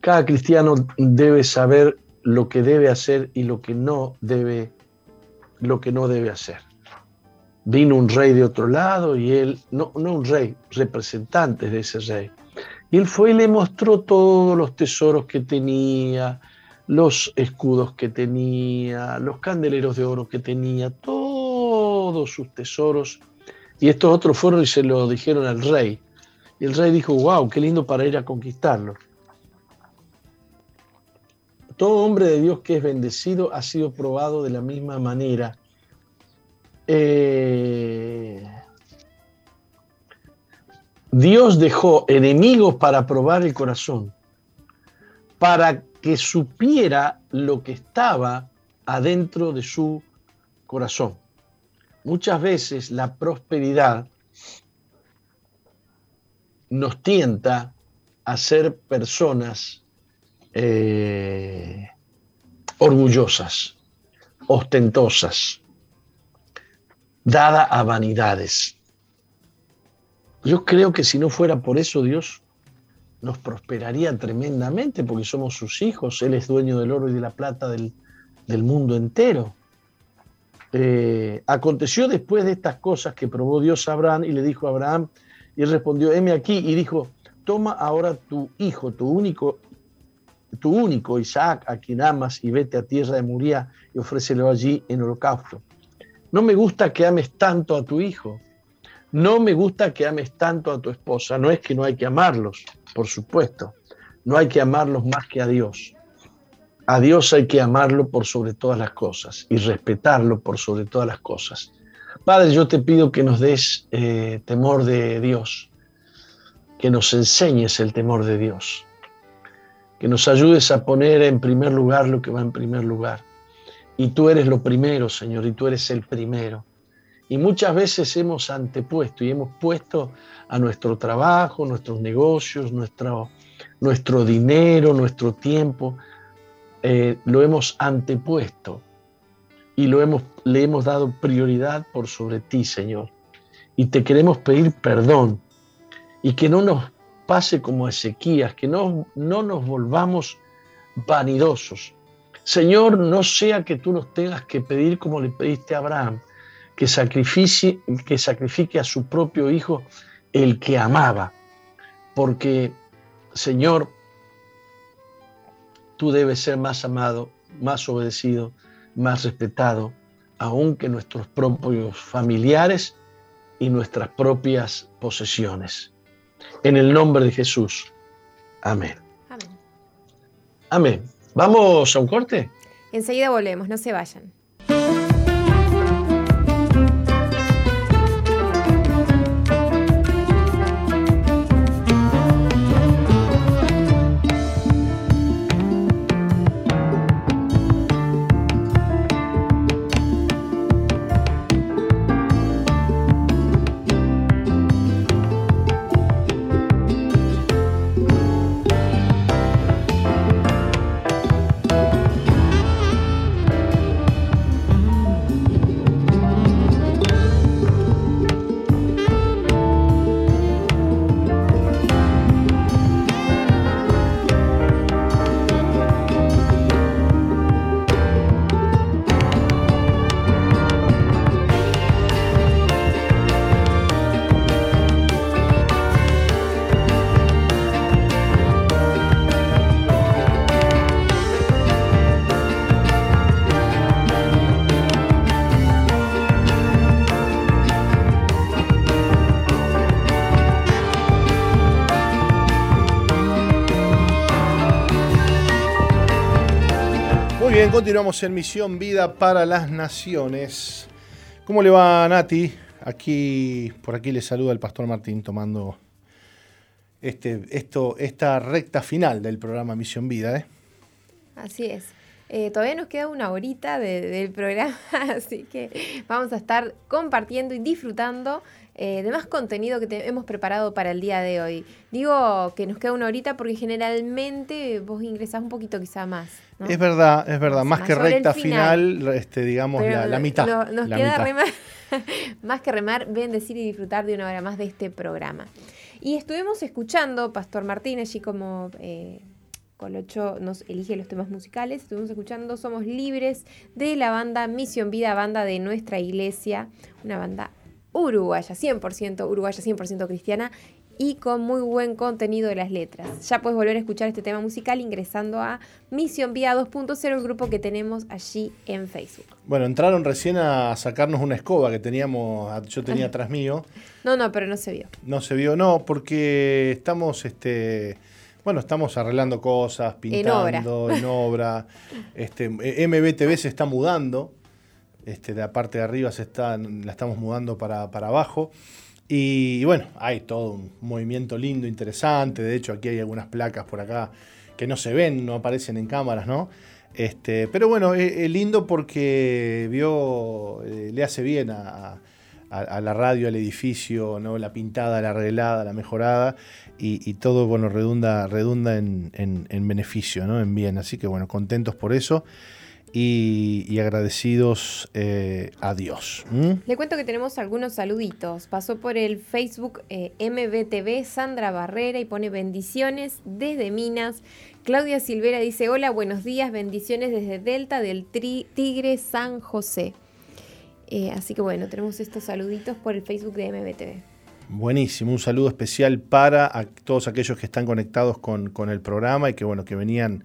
Cada cristiano debe saber lo que debe hacer y lo que no debe, lo que no debe hacer. Vino un rey de otro lado y él, no, no un rey, representantes de ese rey. Y él fue y le mostró todos los tesoros que tenía, los escudos que tenía, los candeleros de oro que tenía, todos sus tesoros. Y estos otros fueron y se lo dijeron al rey. Y el rey dijo, wow, qué lindo para ir a conquistarlo. Todo hombre de Dios que es bendecido ha sido probado de la misma manera. Eh, Dios dejó enemigos para probar el corazón, para que supiera lo que estaba adentro de su corazón. Muchas veces la prosperidad nos tienta a ser personas eh, orgullosas, ostentosas, dada a vanidades. Yo creo que si no fuera por eso, Dios nos prosperaría tremendamente porque somos sus hijos. Él es dueño del oro y de la plata del, mundo entero. Eh, aconteció después de estas cosas que probó Dios a Abraham y le dijo a Abraham, y respondió, heme aquí, y dijo, toma ahora tu hijo, tu único, tu único Isaac, a quien amas, y vete a tierra de Muría y ofrécelo allí en holocausto. No me gusta que ames tanto a tu hijo, no me gusta que ames tanto a tu esposa, no es que no hay que amarlos, por supuesto, no hay que amarlos más que a Dios. A Dios hay que amarlo por sobre todas las cosas y respetarlo por sobre todas las cosas. Padre, yo te pido que nos des eh, temor de Dios, que nos enseñes el temor de Dios, que nos ayudes a poner en primer lugar lo que va en primer lugar. Y tú eres lo primero, Señor, y tú eres el primero. Y muchas veces hemos antepuesto y hemos puesto a nuestro trabajo, nuestros negocios, nuestro, nuestro dinero, nuestro tiempo, eh, lo hemos antepuesto y lo hemos, le hemos dado prioridad por sobre ti, Señor. Y te queremos pedir perdón y que no nos pase como Ezequías, que no, no nos volvamos vanidosos. Señor, no sea que tú nos tengas que pedir como le pediste a Abraham, que sacrifique, que sacrifique a su propio hijo el que amaba. Porque, Señor, tú debes ser más amado, más obedecido, más respetado, aún que nuestros propios familiares y nuestras propias posesiones. En el nombre de Jesús. Amén. Amén. Amén. ¿Vamos a un corte?
Enseguida volvemos, no se vayan.
Continuamos en Misión Vida para las Naciones. ¿Cómo le va Nati? Aquí, por aquí le saluda el pastor Martín tomando este, esto, esta recta final del programa Misión Vida. ¿eh?
Así es. Eh, todavía nos queda una horita del programa, así que vamos a estar compartiendo y disfrutando eh, de más contenido que hemos preparado para el día de hoy. Digo que nos queda una horita porque generalmente vos ingresás un poquito quizá más.
Es verdad, es verdad. Más, que recta final, este, digamos, la, mitad.
nos queda Remar, más que remar, bendecir y disfrutar de una hora más de este programa. Y estuvimos escuchando, Pastor Martínez, y como eh, Colocho nos elige los temas musicales, estuvimos escuchando Somos Libres de la banda Misión Vida, banda de nuestra iglesia, una banda uruguaya, 100% uruguaya, 100% cristiana y con muy buen contenido de las letras. Ya puedes volver a escuchar este tema musical ingresando a Misión Vía 2.0, el grupo que tenemos allí en Facebook.
Bueno, entraron recién a sacarnos una escoba que teníamos, yo tenía atrás mío.
No, no, pero no se vio.
No se vio, no, porque estamos, este, bueno, estamos arreglando cosas, pintando, en obra. Este, MBTV se está mudando, este, de la parte de arriba se está, la estamos mudando para, para abajo. Y, bueno, hay todo un movimiento lindo, interesante. De hecho, aquí hay algunas placas por acá que no se ven, no aparecen en cámaras, ¿no? Este, pero bueno, es, lindo porque vio, eh, le hace bien a, la radio, al edificio, ¿no? La pintada, la arreglada, la mejorada. Y, todo, bueno, redunda, redunda en, en beneficio, ¿no? En bien. Así que bueno, contentos por eso y, agradecidos eh, a Dios.
Le cuento que tenemos algunos saluditos. Pasó por el Facebook eh, MBTV Sandra Barrera y pone bendiciones desde Minas. Claudia Silvera dice, hola, buenos días, bendiciones desde Delta del Tigre San José. Eh, así que bueno, tenemos estos saluditos por el Facebook de MBTV.
Buenísimo, un saludo especial para todos aquellos que están conectados con, con el programa y que bueno, que venían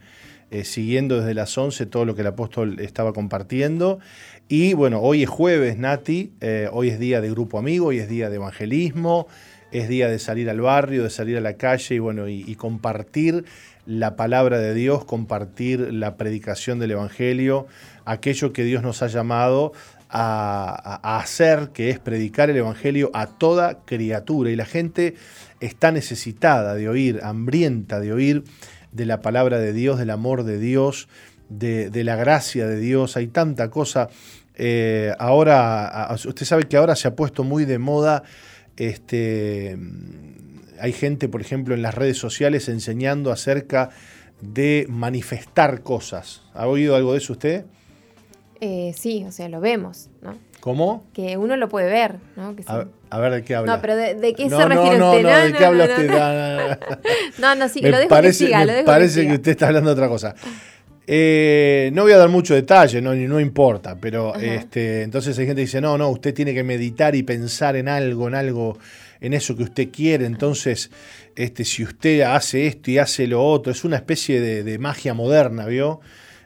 eh, siguiendo desde las 11 todo lo que el apóstol estaba compartiendo. Y bueno, hoy es jueves, Nati, eh, hoy es día de grupo amigo, hoy es día de evangelismo, es día de salir al barrio, de salir a la calle y bueno, y, compartir la palabra de Dios, compartir la predicación del Evangelio, aquello que Dios nos ha llamado a, hacer, que es predicar el Evangelio a toda criatura. Y la gente está necesitada de oír, hambrienta de oír de la palabra de Dios, del amor de Dios, de, la gracia de Dios. Hay tanta cosa. Eh, ahora, usted sabe que ahora se ha puesto muy de moda. Este, hay gente, por ejemplo, en las redes sociales enseñando acerca de manifestar cosas. ¿Ha oído algo de eso usted?
Eh, sí, o sea, lo vemos, ¿no?
¿Cómo?
Que uno lo puede ver, ¿no?
a, ver, ¿de qué habla?
No, pero ¿de, qué se refiere no, usted?
No, no, ¿de qué habla usted?
No, no, sí, lo dejo parece, que siga, lo dejo
parece que, usted está hablando de otra cosa. Eh, no voy a dar mucho detalle, no, no importa, pero este, entonces hay gente que dice, no, no, usted tiene que meditar y pensar en algo, en algo, en eso que usted quiere. Entonces, este, si usted hace esto y hace lo otro, es una especie de, de magia moderna, ¿vio?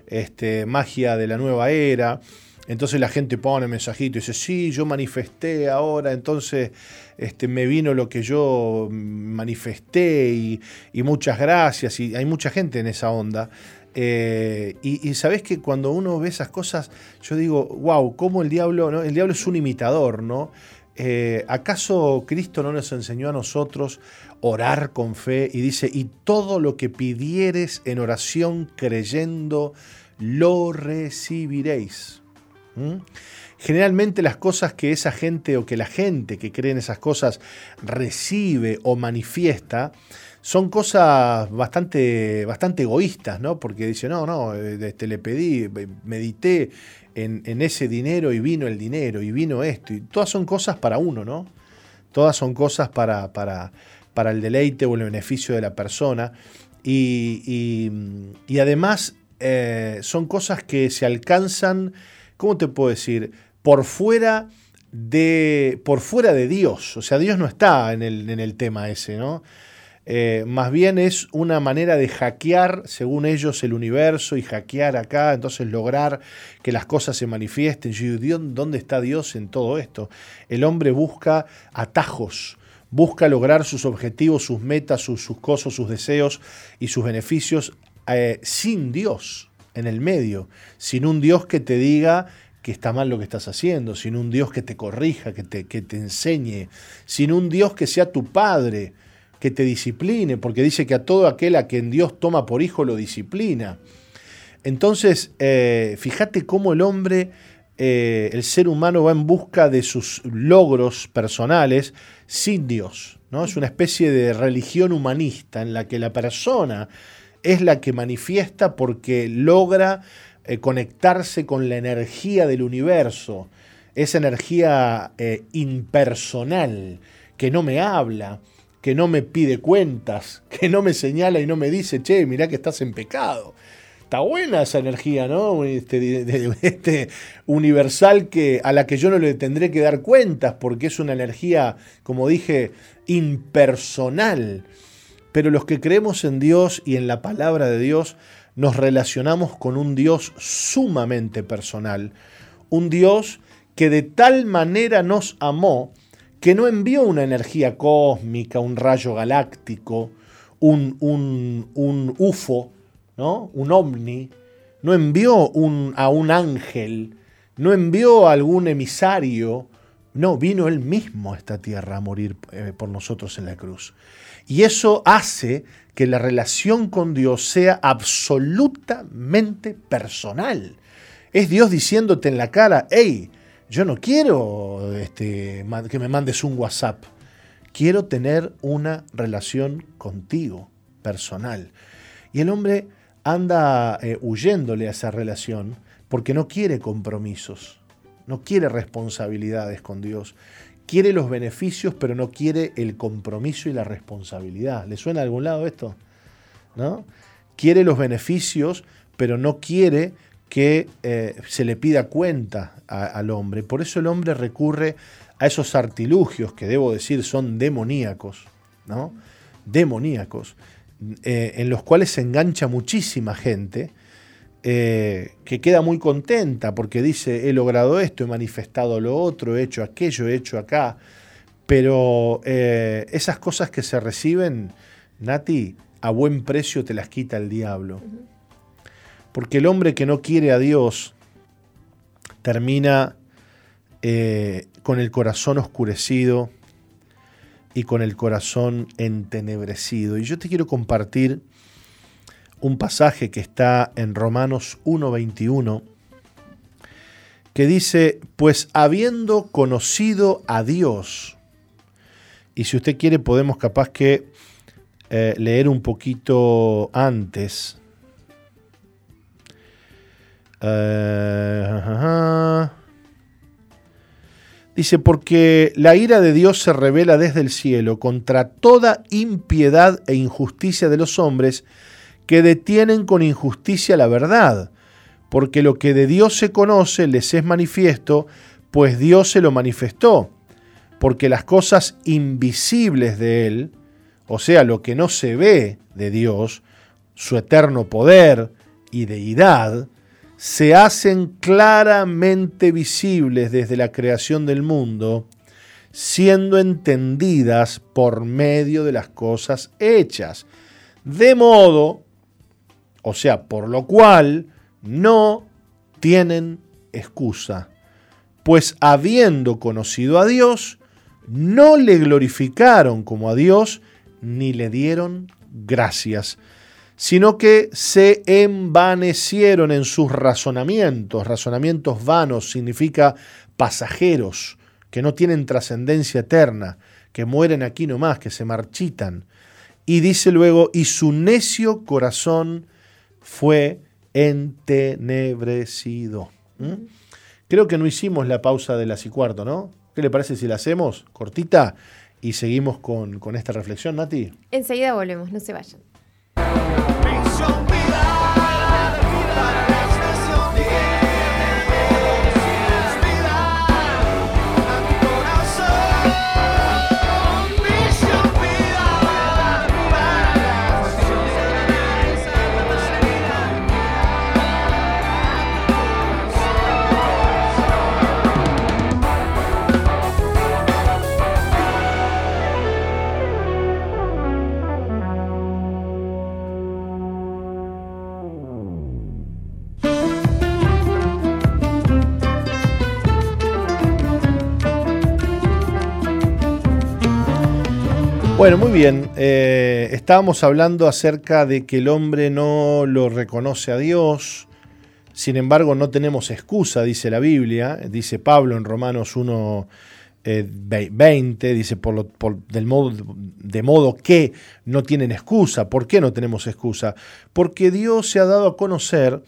Este, magia de la nueva era. Entonces la gente pone mensajito y dice, sí, yo manifesté ahora, entonces este, me vino lo que yo manifesté y, muchas gracias. Y hay mucha gente en esa onda. Eh, y, sabes que cuando uno ve esas cosas, yo digo, wow, cómo el diablo. El diablo es un imitador, ¿no? Eh, ¿Acaso Cristo no nos enseñó a nosotros orar con fe? Y dice, y todo lo que pidieres en oración creyendo, lo recibiréis. ¿Mm? Generalmente las cosas que esa gente o que la gente que cree en esas cosas recibe o manifiesta son cosas bastante, bastante egoístas, ¿no? Porque dice, no, no, este, le pedí, medité en, en, ese dinero y vino el dinero y vino esto. Y todas son cosas para uno, ¿no? Todas son cosas para, para, para el deleite o el beneficio de la persona. Y, y, además eh, son cosas que se alcanzan ¿cómo te puedo decir? Por fuera de, por fuera de Dios. O sea, Dios no está en el, en el tema ese, ¿no? Eh, más bien es una manera de hackear, según ellos, el universo y hackear acá, entonces lograr que las cosas se manifiesten. Digo, ¿dónde está Dios en todo esto? El hombre busca atajos, busca lograr sus objetivos, sus metas, sus, sus cosas, sus deseos y sus beneficios eh, sin Dios. en el medio, sin un Dios que te diga que está mal lo que estás haciendo, sin un Dios que te corrija, que te, enseñe, sin un Dios que sea tu padre, que te discipline, porque dice que a todo aquel a quien Dios toma por hijo lo disciplina. Entonces, eh, fíjate cómo el hombre, eh, el ser humano va en busca de sus logros personales sin Dios. ¿no? Es una especie de religión humanista en la que la persona es la que manifiesta porque logra eh, conectarse con la energía del universo, esa energía impersonal que no me habla, que no me pide cuentas, que no me señala y no me dice, che, mirá que estás en pecado está buena esa energía, ¿no? Este, este, universal que, a la que yo no le tendré que dar cuentas, porque es una energía, como dije, impersonal. Pero los que creemos en Dios y en la palabra de Dios, nos relacionamos con un Dios sumamente personal, un Dios que de tal manera nos amó que no envió una energía cósmica, un rayo galáctico, un, un, un UFO, un ovni, no envió a un ángel, no envió a algún emisario, no, vino él mismo a esta tierra a morir eh, por nosotros en la cruz. Y eso hace que la relación con Dios sea absolutamente personal. Es Dios diciéndote en la cara, hey, yo no quiero este, que me mandes un WhatsApp, quiero tener una relación contigo, personal. Y el hombre anda eh, huyéndole a esa relación porque no quiere compromisos, no quiere responsabilidades con Dios. Quiere los beneficios, pero no quiere el compromiso y la responsabilidad. ¿Le suena a algún lado esto? ¿No? Quiere los beneficios, pero no quiere que eh, se le pida cuenta al hombre. Por eso el hombre recurre a esos artilugios que debo decir son demoníacos, ¿no? Demoníacos. Eh, en los cuales se engancha muchísima gente eh, que queda muy contenta porque dice, he logrado esto, he manifestado lo otro, he hecho aquello, he hecho acá. Pero eh, esas cosas que se reciben, Nati, a buen precio te las quita el diablo. Porque el hombre que no quiere a Dios termina con el corazón oscurecido, y con el corazón entenebrecido. Y yo te quiero compartir un pasaje que está en Romanos 1.21, que dice, pues habiendo conocido a Dios, y si usted quiere podemos capaz que eh, leer un poquito antes. Uh, Dice, porque la ira de Dios se revela desde el cielo contra toda impiedad e injusticia de los hombres que detienen con injusticia la verdad, porque lo que de Dios se conoce les es manifiesto, pues Dios se lo manifestó, porque las cosas invisibles de Él, o sea, lo que no se ve de Dios, su eterno poder y deidad, se hacen claramente visibles desde la creación del mundo, siendo entendidas por medio de las cosas hechas. De modo, o sea, por lo cual, no tienen excusa, pues habiendo conocido a Dios, no le glorificaron como a Dios, ni le dieron gracias sino que se envanecieron en sus razonamientos. Razonamientos vanos significa pasajeros, que no tienen trascendencia eterna, que mueren aquí nomás, que se marchitan. Y dice luego, y su necio corazón fue entenebrecido. ¿Mm? Creo que no hicimos la pausa de las y cuarto, ¿no? ¿Qué le parece si la hacemos cortita y seguimos con, con esta reflexión, Nati?
Enseguida volvemos, no se vayan.
Bueno, muy bien. Eh, estábamos hablando acerca de que el hombre no lo reconoce a Dios. Sin embargo, no tenemos excusa, dice la Biblia. Dice Pablo en Romanos 1, eh, 20, dice, por lo- del modo, de modo que no tienen excusa. ¿Por qué no tenemos excusa? Porque Dios se ha dado a conocer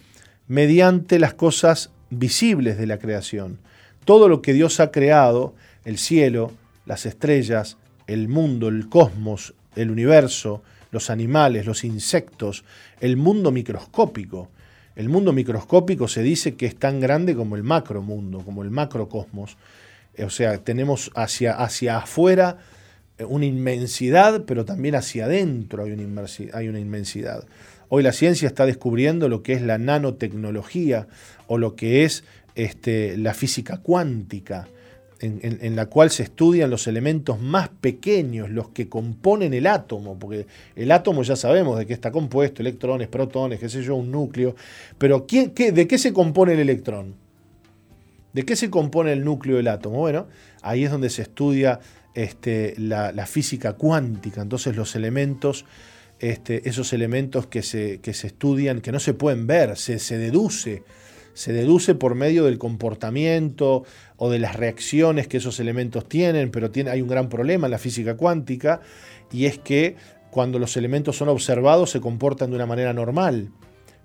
mediante las cosas visibles de la creación. Todo lo que Dios ha creado, el cielo, las estrellas, el mundo, el cosmos, el universo, los animales, los insectos, el mundo microscópico. El mundo microscópico se dice que es tan grande como el macromundo, como el macrocosmos. O sea, tenemos hacia, hacia afuera eh, una inmensidad, pero también hacia adentro hay una, hay una inmensidad. Hoy la ciencia está descubriendo lo que es la nanotecnología o lo que es este, la física cuántica, en, la cual se estudian los elementos más pequeños, los que componen el átomo, porque el átomo ya sabemos de qué está compuesto, electrones, protones, qué sé yo, un núcleo, pero ¿quién- qué- ¿de qué se compone el electrón? ¿De qué se compone el núcleo del átomo? Bueno, ahí es donde se estudia este, la, la física cuántica, entonces los elementos, este, esos elementos que se, que se estudian, que no se pueden ver, se, se deduce, se deduce por medio del comportamiento o de las reacciones que esos elementos tienen, pero tiene, hay un gran problema en la física cuántica y es que cuando los elementos son observados se comportan de una manera normal,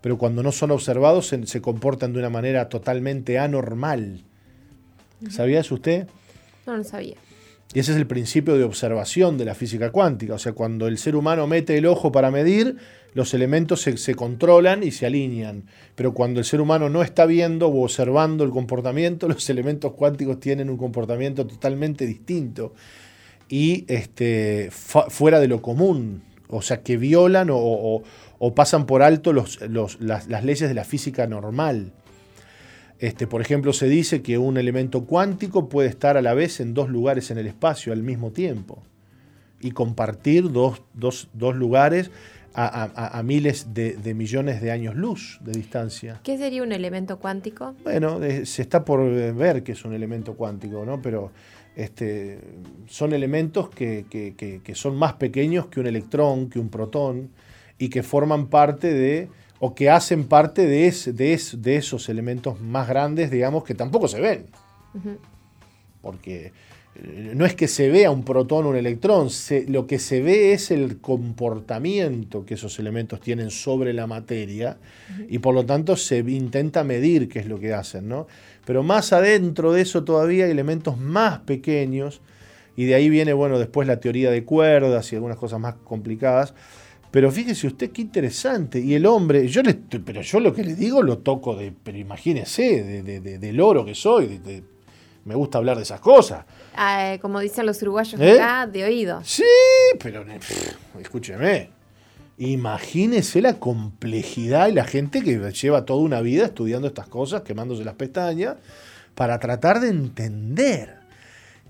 pero cuando no son observados se, se comportan de una manera totalmente anormal. ¿Sabía eso usted?
No lo sabía.
Y ese es el principio de observación de la física cuántica. O sea, cuando el ser humano mete el ojo para medir, los elementos se, controlan y se alinean. Pero cuando el ser humano no está viendo o observando el comportamiento, los elementos cuánticos tienen un comportamiento totalmente distinto y este, fuera de lo común. O sea, que violan o, pasan por alto las, las leyes de la física normal. Este, por ejemplo, se dice que un elemento cuántico puede estar a la vez en dos lugares en el espacio al mismo tiempo y compartir dos, dos- dos lugares a, a- a miles de, de millones de años luz de distancia.
¿Qué sería un elemento cuántico?
Bueno, eh, se está por ver que es un elemento cuántico, ¿no? Pero este, son elementos que, que- que- que son más pequeños que un electrón, que un protón, y que forman parte de, o que hacen parte de, es- de esos elementos más grandes, digamos, que tampoco se ven. Porque no es que se vea un protón o un electrón, se- lo que se ve es el comportamiento que esos elementos tienen sobre la materia y por lo tanto se intenta medir qué es lo que hacen, ¿no? Pero más adentro de eso todavía hay elementos más pequeños y de ahí viene, bueno, después la teoría de cuerdas y algunas cosas más complicadas. Pero fíjese usted qué interesante. Y el hombre, yo le, pero yo lo que le digo lo toco de, pero imagínese, de, de- de- del oro que soy, me gusta hablar de esas cosas.
Eh, como dicen los uruguayos
¿Eh?
acá, de oído.
Sí, pero pff, escúcheme. Imagínese la complejidad y la gente que lleva toda una vida estudiando estas cosas, quemándose las pestañas, para tratar de entender.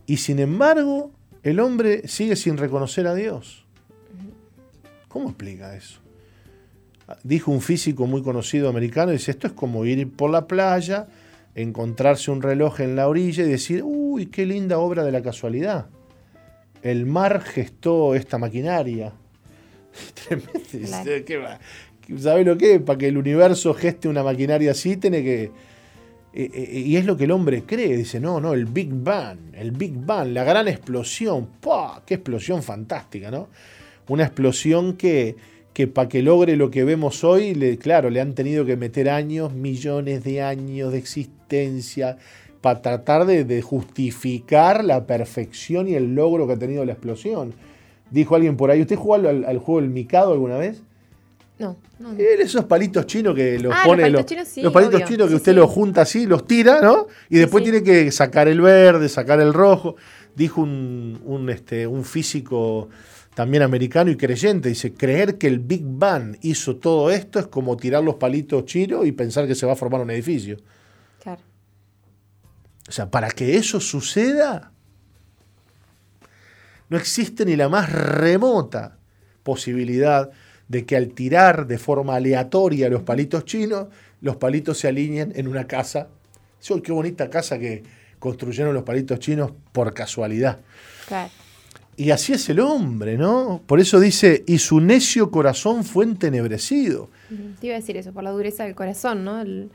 Y sin embargo, el hombre sigue sin reconocer a Dios. ¿Cómo explica eso? Dijo un físico muy conocido americano, dice, esto es como ir por la playa, encontrarse un reloj en la orilla y decir, uy, qué linda obra de la casualidad el mar gestó esta maquinaria.
Claro.
¿Qué va? ¿Sabe lo que? Para que el universo geste una maquinaria así, tiene que. eh, eh, y es lo que el hombre cree. Dice, no, no, el Big Bang, el Big Bang, la gran explosión. ¡Pah! ¡Qué explosión fantástica, ¿no? Una explosión que, que para que logre lo que vemos hoy, le, claro, le han tenido que meter años, millones de años de existencia, para tratar de, de justificar la perfección y el logro que ha tenido la explosión. Dijo alguien por ahí, ¿usted jugó al, juego del Mikado alguna vez?
No, no, no.
Eh, Esos palitos chinos que los
Ah, los
pone.
palitos
los-
chinos sí,
los palitos
obvio.
chinos que
Sí,
usted
sí.
los junta así, los tira, ¿no? Y después tiene que sacar el verde, sacar el rojo. Dijo un, un, este, un físico también americano y creyente, dice, creer que el Big Bang hizo todo esto es como tirar los palitos chinos y pensar que se va a formar un edificio.
Claro.
O sea, para que eso suceda, no existe ni la más remota posibilidad de que al tirar de forma aleatoria los palitos chinos, los palitos se alineen en una casa. Qué bonita casa que construyeron los palitos chinos por casualidad.
Claro.
Y así es el hombre, ¿no? Por eso dice, y su necio corazón fue entenebrecido.
Te iba a decir eso, por la dureza del corazón, ¿no? El-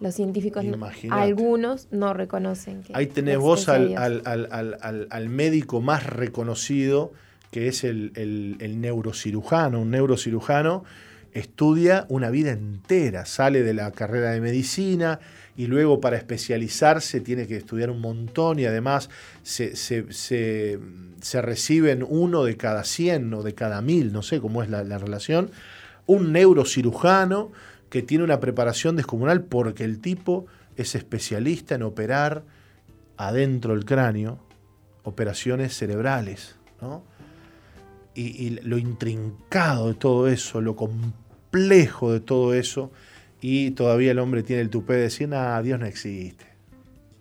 los científicos, algunos no reconocen que
Ahí tenés vos al, al- al- al- al- al médico más reconocido, que es el, el- el neurocirujano. Un neurocirujano estudia una vida entera, sale de la carrera de medicina y luego para especializarse tiene que estudiar un montón y además se, se- se- se reciben uno de cada 100 o de cada mil, no sé cómo es la, la relación. Un neurocirujano que tiene una preparación descomunal porque el tipo es especialista en operar adentro del cráneo operaciones cerebrales, ¿no? Y, lo intrincado de todo eso, lo complejo de todo eso, y todavía el hombre tiene el tupé de decir, ah, Dios no existe,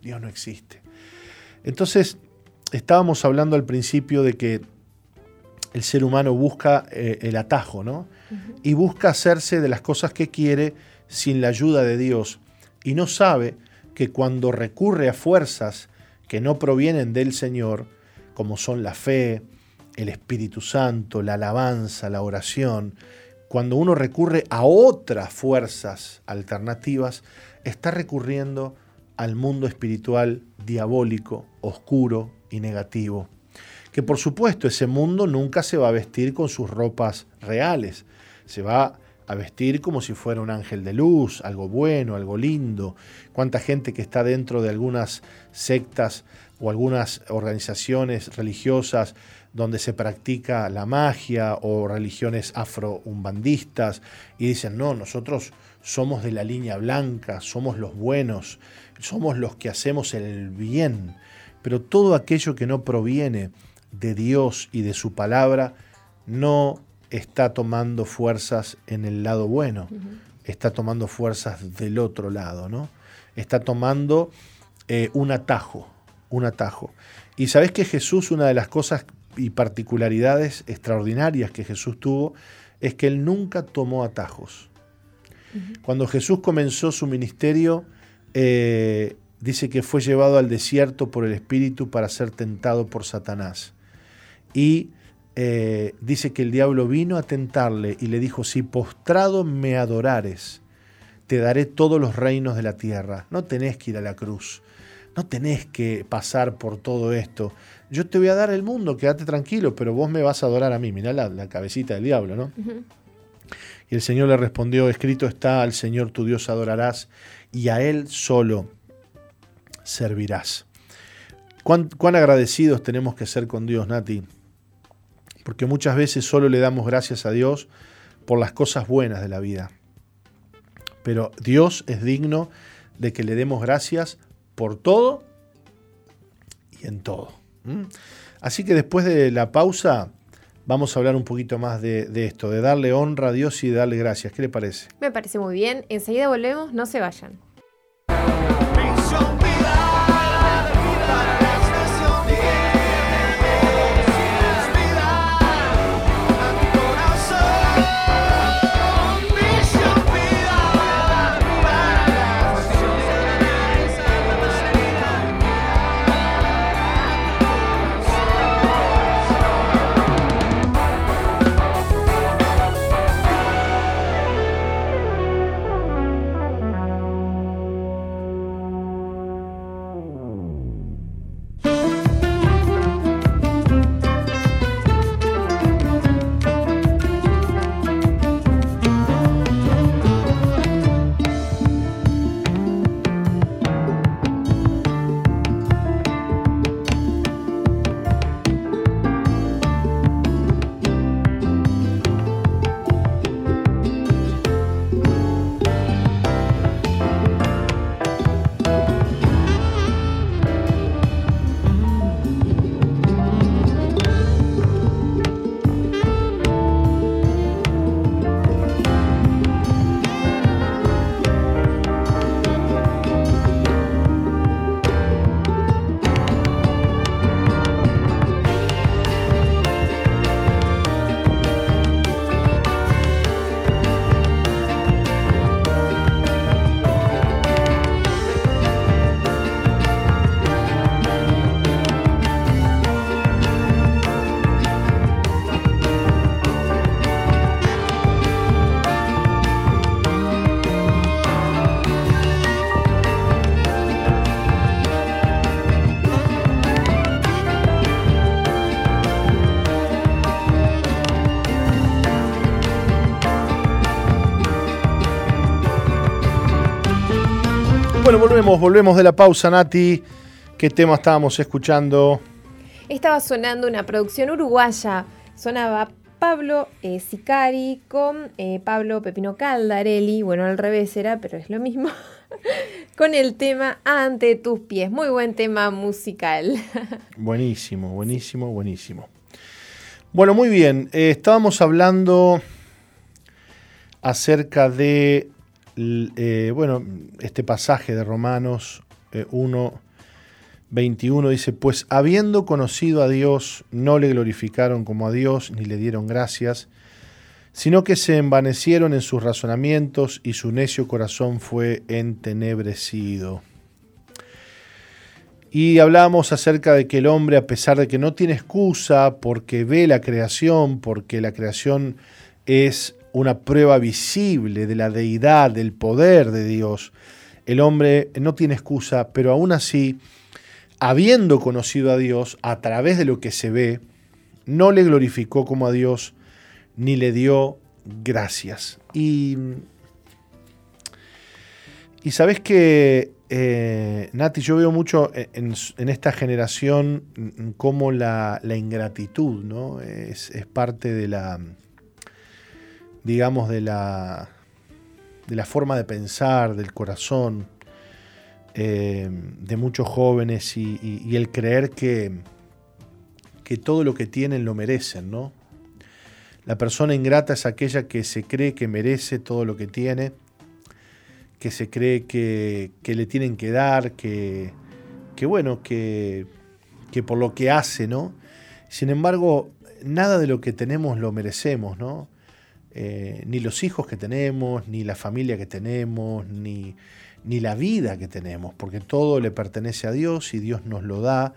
Dios no existe. Entonces, estábamos hablando al principio de que el ser humano busca eh, el atajo, ¿no? Y busca hacerse de las cosas que quiere sin la ayuda de Dios. Y no sabe que cuando recurre a fuerzas que no provienen del Señor, como son la fe, el Espíritu Santo, la alabanza, la oración, cuando uno recurre a otras fuerzas alternativas, está recurriendo al mundo espiritual diabólico, oscuro y negativo. Que por supuesto ese mundo nunca se va a vestir con sus ropas reales, se va a vestir como si fuera un ángel de luz, algo bueno, algo lindo. Cuánta gente que está dentro de algunas sectas o algunas organizaciones religiosas donde se practica la magia o religiones afro-umbandistas y dicen, no, nosotros somos de la línea blanca, somos los buenos, somos los que hacemos el bien, pero todo aquello que no proviene de Dios y de su palabra no está tomando fuerzas en el lado bueno, está tomando fuerzas del otro lado, ¿no? Está tomando eh, un atajo, un atajo. Y sabes que Jesús, una de las cosas y particularidades extraordinarias que Jesús tuvo, es que él nunca tomó atajos. Cuando Jesús comenzó su ministerio, eh, dice que fue llevado al desierto por el Espíritu para ser tentado por Satanás. Y eh, dice que el diablo vino a tentarle y le dijo, si postrado me adorares, te daré todos los reinos de la tierra. No tenés que ir a la cruz, no tenés que pasar por todo esto. Yo te voy a dar el mundo, quédate tranquilo, pero vos me vas a adorar a mí. Mirá la, la cabecita del diablo, ¿no? Y el Señor le respondió, escrito está, al Señor tu Dios adorarás y a Él solo servirás. ¿Cuán, cuán agradecidos tenemos que ser con Dios, Nati? Porque muchas veces solo le damos gracias a Dios por las cosas buenas de la vida. Pero Dios es digno de que le demos gracias por todo y en todo. ¿Mm? Así que después de la pausa vamos a hablar un poquito más de, de esto, de darle honra a Dios y darle gracias. ¿Qué le parece?
Me parece muy bien. Enseguida volvemos, no se vayan.
Volvemos, volvemos de la pausa, Nati. ¿Qué tema estábamos escuchando?
Estaba sonando una producción uruguaya. Sonaba Pablo eh, Sicari con eh, Pablo Pepino Caldarelli. Bueno, al revés era, pero es lo mismo. con el tema Ante tus pies. Muy buen tema musical.
Buenísimo, buenísimo, buenísimo. Bueno, muy bien. eh, estábamos hablando acerca de, eh, bueno, este pasaje de Romanos eh, 1, 21 dice, pues habiendo conocido a Dios, no le glorificaron como a Dios, ni le dieron gracias, sino que se envanecieron en sus razonamientos y su necio corazón fue entenebrecido. Y hablábamos acerca de que el hombre, a pesar de que no tiene excusa, porque ve la creación, porque la creación es una prueba visible de la deidad, del poder de Dios, el hombre no tiene excusa, pero aún así, habiendo conocido a Dios a través de lo que se ve, no le glorificó como a Dios, ni le dio gracias. Y, y sabes que, eh, Nati, yo veo mucho en, esta generación mm, como la, la ingratitud, ¿no? Es, es parte de la, digamos, de la, de la forma de pensar, del corazón eh, de muchos jóvenes y, y- el creer que, que todo lo que tienen lo merecen, ¿no? La persona ingrata es aquella que se cree que merece todo lo que tiene, que se cree que, que le tienen que dar, que, que bueno, que, que por lo que hace, ¿no? Sin embargo, nada de lo que tenemos lo merecemos, ¿no? Eh, ni los hijos que tenemos, ni la familia que tenemos, ni, ni la vida que tenemos, porque todo le pertenece a Dios y Dios nos lo da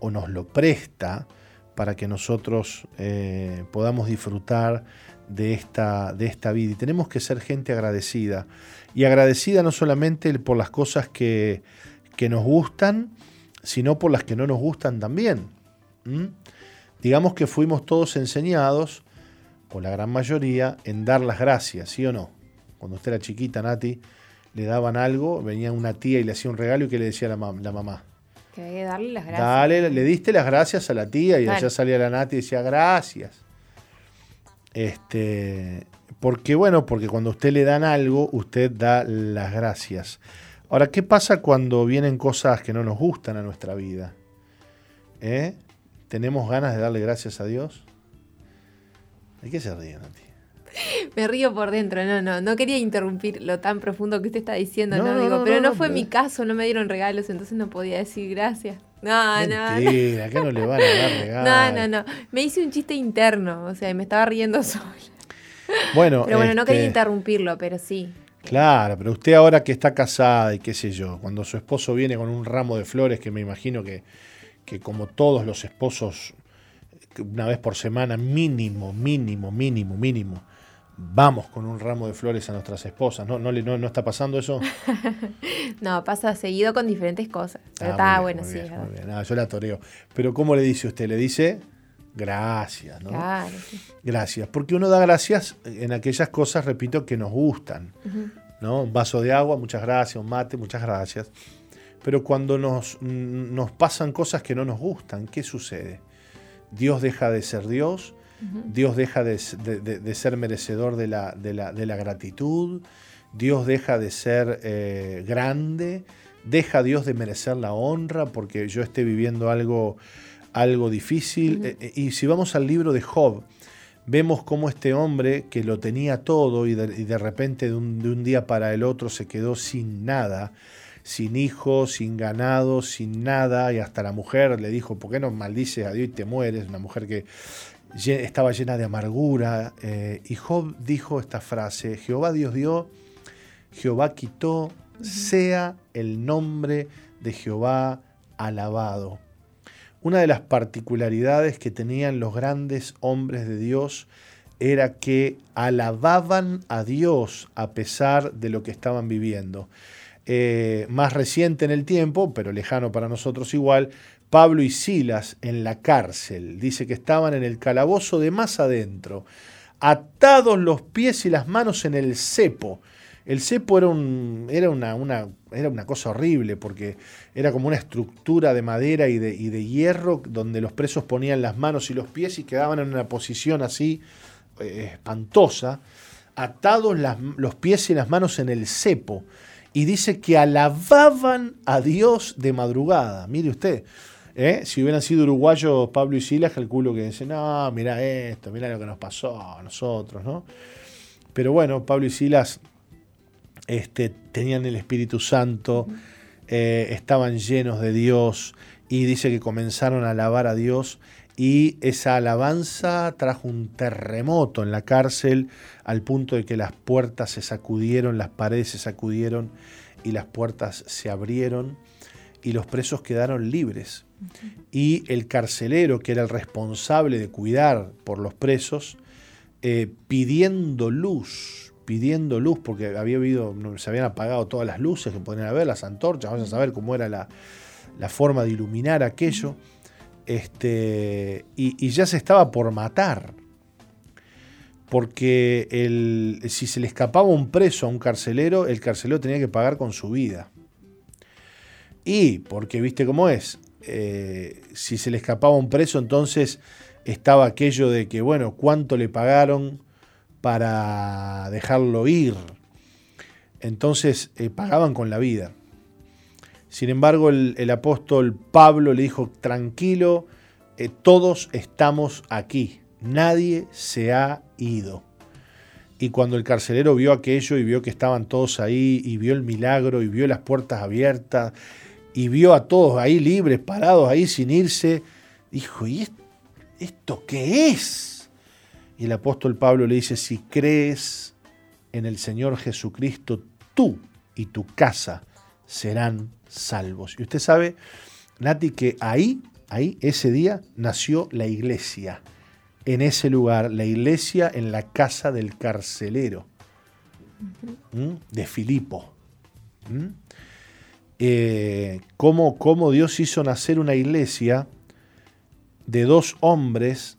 o nos lo presta para que nosotros eh, podamos disfrutar de esta, de esta vida. Y tenemos que ser gente agradecida. Y agradecida no solamente por las cosas que, que nos gustan, sino por las que no nos gustan también. Digamos que fuimos todos enseñados, o la gran mayoría, en dar las gracias, ¿sí o no? Cuando usted era chiquita, Nati, le daban algo, venía una tía y le hacía un regalo y que le decía la, mam- la mamá.
Que hay que darle las gracias.
Dale, le diste las gracias a la tía y allá salía la Nati y decía gracias. Este, porque bueno, porque cuando a usted le dan algo, usted da las gracias. Ahora, ¿qué pasa cuando vienen cosas que no nos gustan a nuestra vida? ¿Eh? ¿Tenemos ganas de darle gracias a Dios? ¿De qué se ríe, Nati?
Me río por dentro, no, no, no quería interrumpir lo tan profundo que usted está diciendo,
No,
no,
no,
digo,
no,
pero
no,
no,
no,
fue
pero-
mi caso, no me dieron regalos, entonces no podía decir gracias. No, no, no.
Mentira, que no le van a dar regalos.
No, no, no. Me hice un chiste interno, o sea, y me estaba riendo sola.
Bueno,
Pero bueno, no quería
este,
interrumpirlo, pero sí.
Claro, pero usted ahora que está casada y qué sé yo, cuando su esposo viene con un ramo de flores, que me imagino que, que como todos los esposos, una vez por semana, mínimo, mínimo, mínimo, mínimo, vamos con un ramo de flores a nuestras esposas. ¿No, no, le- no, no está pasando eso?
No, pasa seguido con diferentes cosas. Pero
Ah,
está
bien,
bueno,
muy
sí.
bien, muy. Ah, yo la toreo. Pero ¿cómo le dice usted? Le dice gracias, ¿no?
Claro, sí.
Gracias. Porque uno da gracias en aquellas cosas, repito, que nos gustan. ¿no? Un vaso de agua, muchas gracias, un mate, muchas gracias. Pero cuando nos, nos pasan cosas que no nos gustan, ¿qué sucede? Dios deja de ser Dios, Dios deja de, ser merecedor de la, de la- de la gratitud, Dios deja de ser eh, grande, deja Dios de merecer la honra porque yo esté viviendo algo, algo difícil. Eh, eh, y si vamos al libro de Job, vemos cómo este hombre que lo tenía todo y de, y de repente de un, de un día para el otro se quedó sin nada, sin hijos, sin ganado, sin nada, y hasta la mujer le dijo, ¿por qué no maldices a Dios y te mueres? Una mujer que estaba llena de amargura. eh, y Job dijo esta frase, Jehová Dios dio, Jehová quitó, sea el nombre de Jehová alabado. Una de las particularidades que tenían los grandes hombres de Dios era que alababan a Dios a pesar de lo que estaban viviendo. Eh, más reciente en el tiempo, pero lejano para nosotros igual, Pablo y Silas en la cárcel. Dice que estaban en el calabozo de más adentro, atados los pies y las manos en el cepo. El cepo era, un, era, una, cosa horrible porque era como una estructura de madera y de, hierro donde los presos ponían las manos y los pies y quedaban en una posición así eh, espantosa, atados los pies y las manos en el cepo. Y dice que alababan a Dios de madrugada. Mire usted, ¿eh? si hubieran sido uruguayos Pablo y Silas, calculo que dicen, no, mira esto, mira lo que nos pasó a nosotros, ¿no? Pero bueno, Pablo y Silas este, tenían el Espíritu Santo, eh, estaban llenos de Dios y dice que comenzaron a alabar a Dios y esa alabanza trajo un terremoto en la cárcel al punto de que las puertas se sacudieron, las paredes se sacudieron y las puertas se abrieron y los presos quedaron libres. Y el carcelero, que era el responsable de cuidar por los presos, eh, pidiendo luz, pidiendo luz, porque había habido, se habían apagado todas las luces que podían haber, las antorchas, vamos a saber cómo era la, la forma de iluminar aquello, este, y, ya se estaba por matar, porque el, si se le escapaba un preso a un carcelero, el carcelero tenía que pagar con su vida. Y, porque viste cómo es, eh, si se le escapaba un preso, entonces estaba aquello de que, bueno, ¿cuánto le pagaron para dejarlo ir? Entonces eh, pagaban con la vida. Sin embargo, el, apóstol Pablo le dijo, tranquilo, eh, todos estamos aquí, nadie se ha ido. Y cuando el carcelero vio aquello y vio que estaban todos ahí, y vio el milagro, y vio las puertas abiertas, y vio a todos ahí libres, parados ahí sin irse, dijo, ¿y est- esto qué es? Y el apóstol Pablo le dice, si crees en el Señor Jesucristo, tú y tu casa serán salvos. Y usted sabe, Nati, que ahí, ahí, ese día, nació la iglesia. En ese lugar, la iglesia en la casa del carcelero, de Filipo. Eh, cómo, cómo Dios hizo nacer una iglesia de dos hombres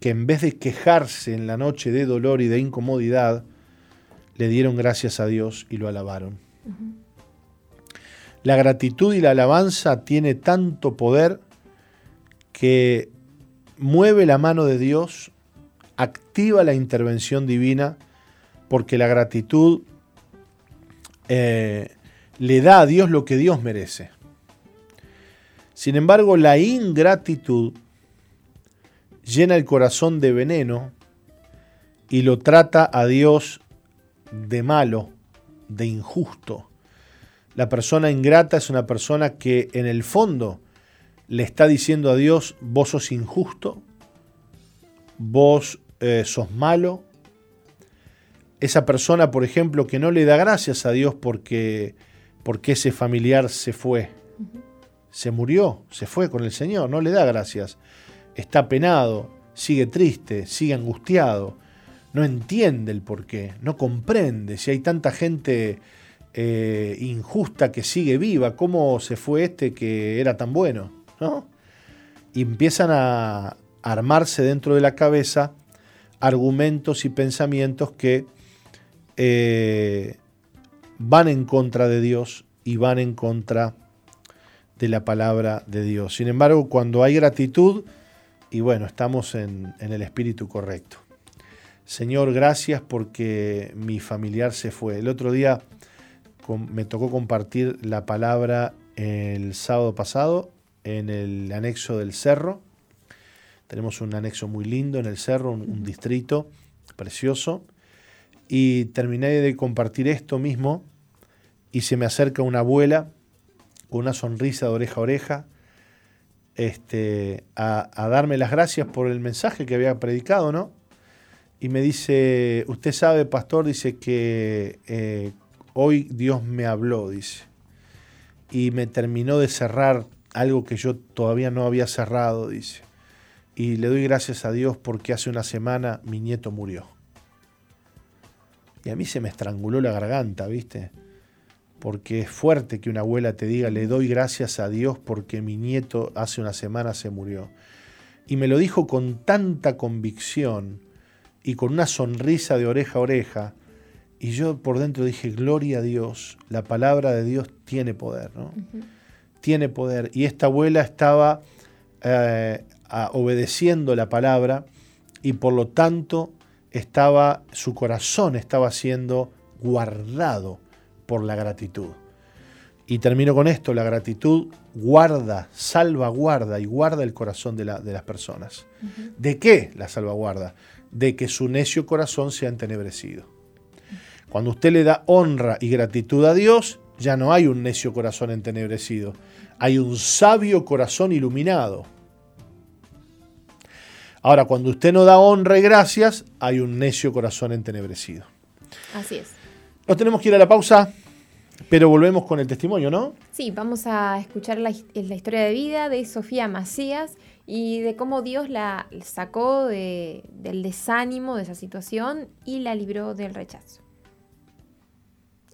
que en vez de quejarse en la noche de dolor y de incomodidad, le dieron gracias a Dios y lo alabaron. La gratitud y la alabanza tiene tanto poder que mueve la mano de Dios, activa la intervención divina, porque la gratitud eh, le da a Dios lo que Dios merece. Sin embargo, la ingratitud llena el corazón de veneno y lo trata a Dios de malo, de injusto. La persona ingrata es una persona que en el fondo le está diciendo a Dios, vos sos injusto, vos eh, sos malo. Esa persona, por ejemplo, que no le da gracias a Dios porque, porque ese familiar se fue, se murió, se fue con el Señor, no le da gracias. Está penado, sigue triste, sigue angustiado, no entiende el porqué, no comprende si hay tanta gente eh, injusta que sigue viva, cómo se fue este que era tan bueno, ¿no? Y empiezan a armarse dentro de la cabeza argumentos y pensamientos que eh, van en contra de Dios y van en contra de la palabra de Dios. Sin embargo, cuando hay gratitud, y bueno, estamos en, en el espíritu correcto. Señor, gracias porque mi familiar se fue. El otro día me tocó compartir la palabra el sábado pasado en el anexo del cerro. Tenemos un anexo muy lindo en el cerro, un, un distrito precioso. Y terminé de compartir esto mismo y se me acerca una abuela con una sonrisa de oreja a oreja este, a, a darme las gracias por el mensaje que había predicado, ¿no? Y me dice, usted sabe, pastor, dice que eh, hoy Dios me habló, dice. Y me terminó de cerrar algo que yo todavía no había cerrado, dice. Y le doy gracias a Dios porque hace una semana mi nieto murió. Y a mí se me estranguló la garganta, ¿viste? Porque es fuerte que una abuela te diga, le doy gracias a Dios porque mi nieto hace una semana se murió. Y me lo dijo con tanta convicción y con una sonrisa de oreja a oreja, Y yo por dentro dije, gloria a Dios, la palabra de Dios tiene poder, ¿no? Tiene poder. Y esta abuela estaba eh, a- obedeciendo la palabra y por lo tanto estaba, su corazón estaba siendo guardado por la gratitud. Y termino con esto, la gratitud guarda, salvaguarda y guarda el corazón de, la- de las personas. ¿De qué la salvaguarda? De que su necio corazón sea entenebrecido. Cuando usted le da honra y gratitud a Dios, ya no hay un necio corazón entenebrecido, hay un sabio corazón iluminado. Ahora, cuando usted no da honra y gracias, hay un necio corazón entenebrecido.
Así es.
Nos tenemos que ir a la pausa, pero volvemos con el testimonio, ¿no?
Sí, vamos a escuchar la, his- la historia de vida de Sofía Macías y de cómo Dios la sacó de- del desánimo de esa situación y la libró del rechazo.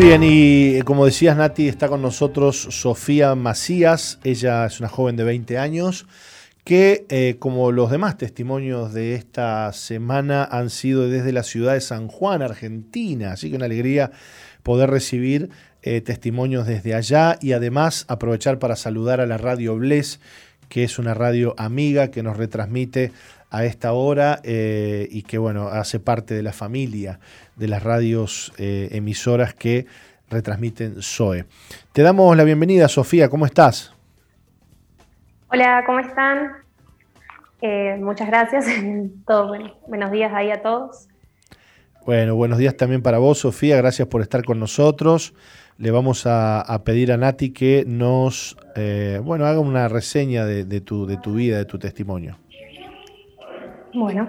Muy bien, y eh, como decías Nati, está con nosotros Sofía Macías. Ella es una joven de 20 años que, eh, como los demás testimonios de esta semana, han sido desde la ciudad de San Juan, Argentina. Así que una alegría poder recibir eh, testimonios desde allá y además aprovechar para saludar a la radio Bles, que es una radio amiga que nos retransmite a esta hora eh, y que bueno, hace parte de la familia de las radios eh, emisoras que retransmiten SOE. Te damos la bienvenida, Sofía, ¿cómo estás?
Hola, ¿cómo están? Eh, muchas gracias. Todo, bueno, buenos días ahí a todos.
Bueno, buenos días también para vos, Sofía, gracias por estar con nosotros. Le vamos a, a pedir a Nati que nos, eh, bueno, haga una reseña de, de tu, de tu vida, de tu testimonio.
Bueno,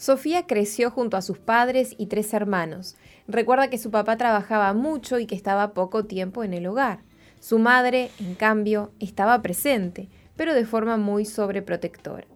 Sofía creció junto a sus padres y tres hermanos. Recuerda que su papá trabajaba mucho y que estaba poco tiempo en el hogar. Su madre, en cambio, estaba presente, pero de forma muy sobreprotectora.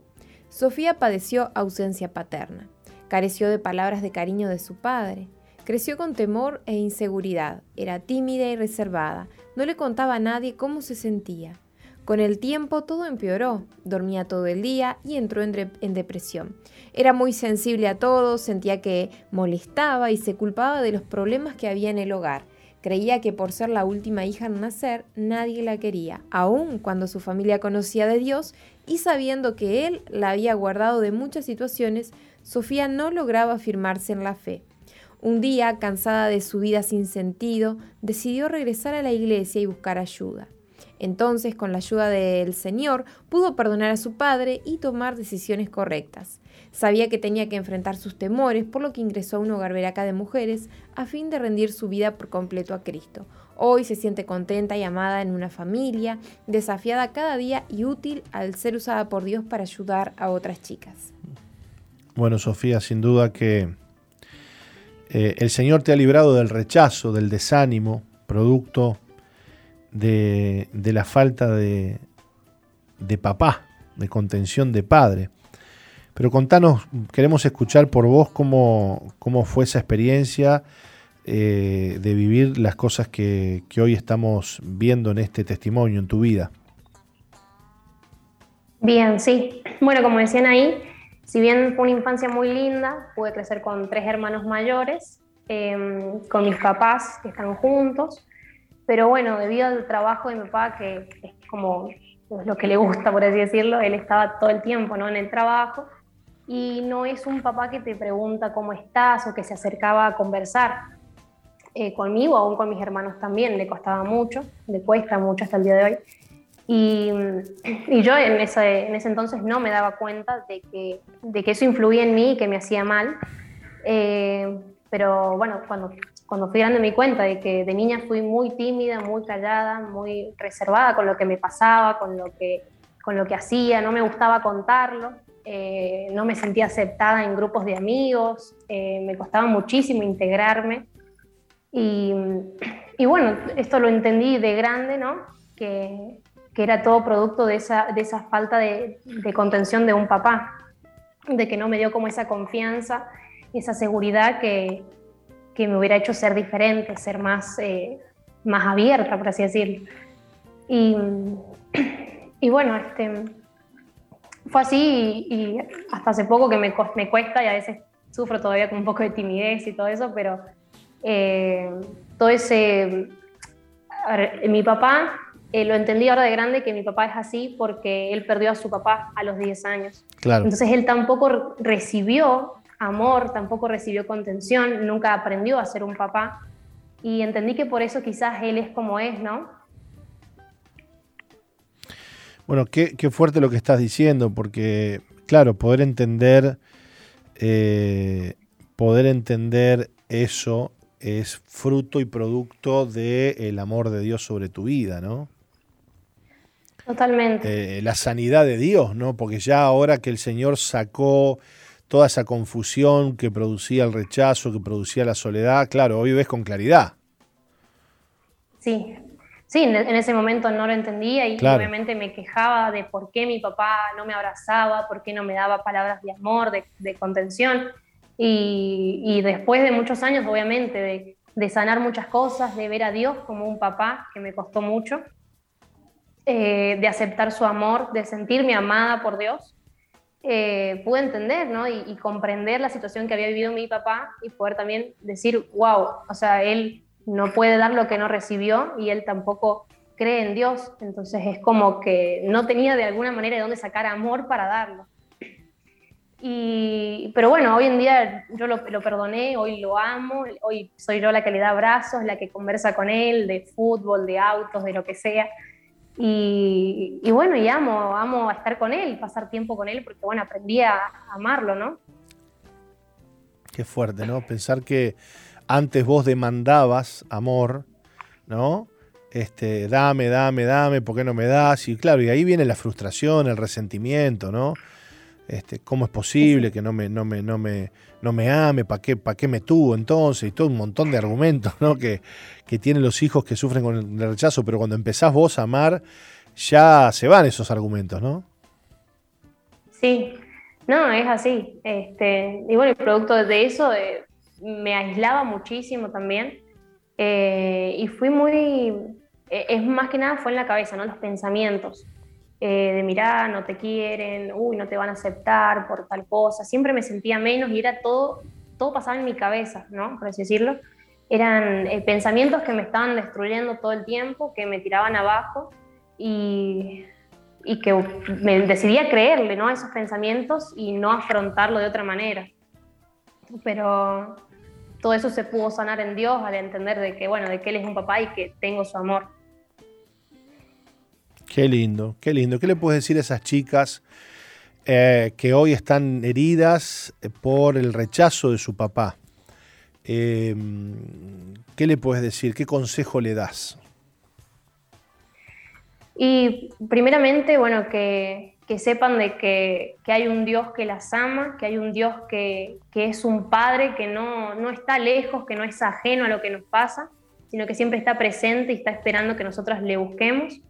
Sofía padeció ausencia paterna. Careció de palabras de cariño de su padre. Creció con temor e inseguridad. Era tímida y reservada. No le contaba a nadie cómo se sentía. Con el tiempo todo empeoró, dormía todo el día y entró en, de- en depresión. Era muy sensible a todo, sentía que molestaba y se culpaba de los problemas que había en el hogar. Creía que por ser la última hija en nacer, nadie la quería, aun cuando su familia conocía de Dios y sabiendo que Él la había guardado de muchas situaciones, Sofía no lograba afirmarse en la fe. Un día, cansada de su vida sin sentido, decidió regresar a la iglesia y buscar ayuda. Entonces, con la ayuda del Señor, pudo perdonar a su padre y tomar decisiones correctas. Sabía que tenía que enfrentar sus temores, por lo que ingresó a un hogar veraca de mujeres a fin de rendir su vida por completo a Cristo. Hoy se siente contenta y amada en una familia, desafiada cada día y útil al ser usada por Dios para ayudar a otras chicas.
Bueno, Sofía, sin duda que eh, el Señor te ha librado del rechazo, del desánimo, producto de, la falta de, de papá, de contención de padre. Pero contanos, queremos escuchar por vos cómo, cómo fue esa experiencia eh, de vivir las cosas que, que hoy estamos viendo en este testimonio, en tu vida.
Bien, sí. Bueno, como decían ahí, si bien fue una infancia muy linda, pude crecer con tres hermanos mayores, eh, con mis papás que están juntos, pero bueno, debido al trabajo de mi papá, que es como lo que le gusta, por así decirlo, él estaba todo el tiempo ¿no? en el trabajo y no es un papá que te pregunta cómo estás o que se acercaba a conversar eh, conmigo, aún con mis hermanos también, le costaba mucho, le cuesta mucho hasta el día de hoy. Y, yo en ese, en ese entonces no me daba cuenta de que, de que eso influía en mí y que me hacía mal. Eh, pero bueno, cuando, cuando fui grande me di cuenta de que de niña fui muy tímida, muy callada, muy reservada con lo que me pasaba, con lo que, con lo que hacía, no me gustaba contarlo, eh, no me sentía aceptada en grupos de amigos, eh, me costaba muchísimo integrarme. Y, y, bueno, esto lo entendí de grande, ¿no? Que, que era todo producto de esa, de esa falta de, de, contención de un papá, de que no me dio como esa confianza, esa seguridad que, que me hubiera hecho ser diferente, ser más, eh, más abierta, por así decirlo. Y, y bueno, este, fue así y, y, hasta hace poco que me, me cuesta y a veces sufro todavía con un poco de timidez y todo eso, pero eh, todo ese... Ver, mi papá eh, lo entendí ahora de grande que mi papá es así porque él perdió a su papá a los 10 años.
Claro.
Entonces él tampoco recibió amor, tampoco recibió contención, nunca aprendió a ser un papá. Y entendí que por eso quizás él es como es, ¿no?
Bueno, qué, qué fuerte lo que estás diciendo, porque, claro, poder entender, eh, poder entender eso es fruto y producto del amor de Dios sobre tu vida, ¿no?
Totalmente.
Eh, la sanidad de Dios, ¿no? Porque ya ahora que el Señor sacó toda esa confusión que producía el rechazo, que producía la soledad, claro, hoy ves con claridad.
Sí, sí, en, ese momento no lo entendía y claro. obviamente me quejaba de por qué mi papá no me abrazaba, por qué no me daba palabras de amor, de, de contención. Y, y, después de muchos años, obviamente, de, de, sanar muchas cosas, de ver a Dios como un papá, que me costó mucho, eh, de aceptar su amor, de sentirme amada por Dios, eh, pude entender ¿no? y, y, comprender la situación que había vivido mi papá y poder también decir, wow, o sea, él no puede dar lo que no recibió y él tampoco cree en Dios, entonces es como que no tenía de alguna manera de dónde sacar amor para darlo. Y, pero bueno, hoy en día yo lo, lo, perdoné, hoy lo amo, hoy soy yo la que le da abrazos, la que conversa con él de fútbol, de autos, de lo que sea. Y, bueno, y amo, amo estar con él, pasar tiempo con él, porque bueno, aprendí a amarlo, ¿no?
Qué fuerte, ¿no? Pensar que antes vos demandabas amor, ¿no? Este, dame, dame, dame, ¿por qué no me das? Y claro, y ahí viene la frustración, el resentimiento, ¿no? Este, ¿Cómo es posible que no me, no me, no me, no me ame? ¿Para qué, ¿Para qué me tuvo entonces? Y todo un montón de argumentos ¿no? que, que tienen los hijos que sufren con el rechazo, pero cuando empezás vos a amar, ya se van esos argumentos, ¿no?
Sí, no, es así. Este, y bueno, el producto de eso eh, me aislaba muchísimo también. Eh, y fui muy. Eh, es más que nada fue en la cabeza, ¿no? Los pensamientos eh, de mirar, no te quieren, uy, no te van a aceptar por tal cosa. Siempre me sentía menos y era todo, todo pasaba en mi cabeza, ¿no? Por así decirlo. Eran eh, pensamientos que me estaban destruyendo todo el tiempo, que me tiraban abajo y, y que me decidí a creerle, ¿no? A esos pensamientos y no afrontarlo de otra manera. Pero todo eso se pudo sanar en Dios al entender de que, bueno, de que Él es un papá y que tengo su amor.
Qué lindo, qué lindo. ¿Qué le puedes decir a esas chicas eh, que hoy están heridas eh, por el rechazo de su papá? Eh, ¿Qué le puedes decir? ¿Qué consejo le das?
Y primeramente, bueno, que, que sepan de que, que hay un Dios que las ama, que hay un Dios que, que es un Padre que no, no está lejos, que no es ajeno a lo que nos pasa, sino que siempre está presente y está esperando que nosotras le busquemos,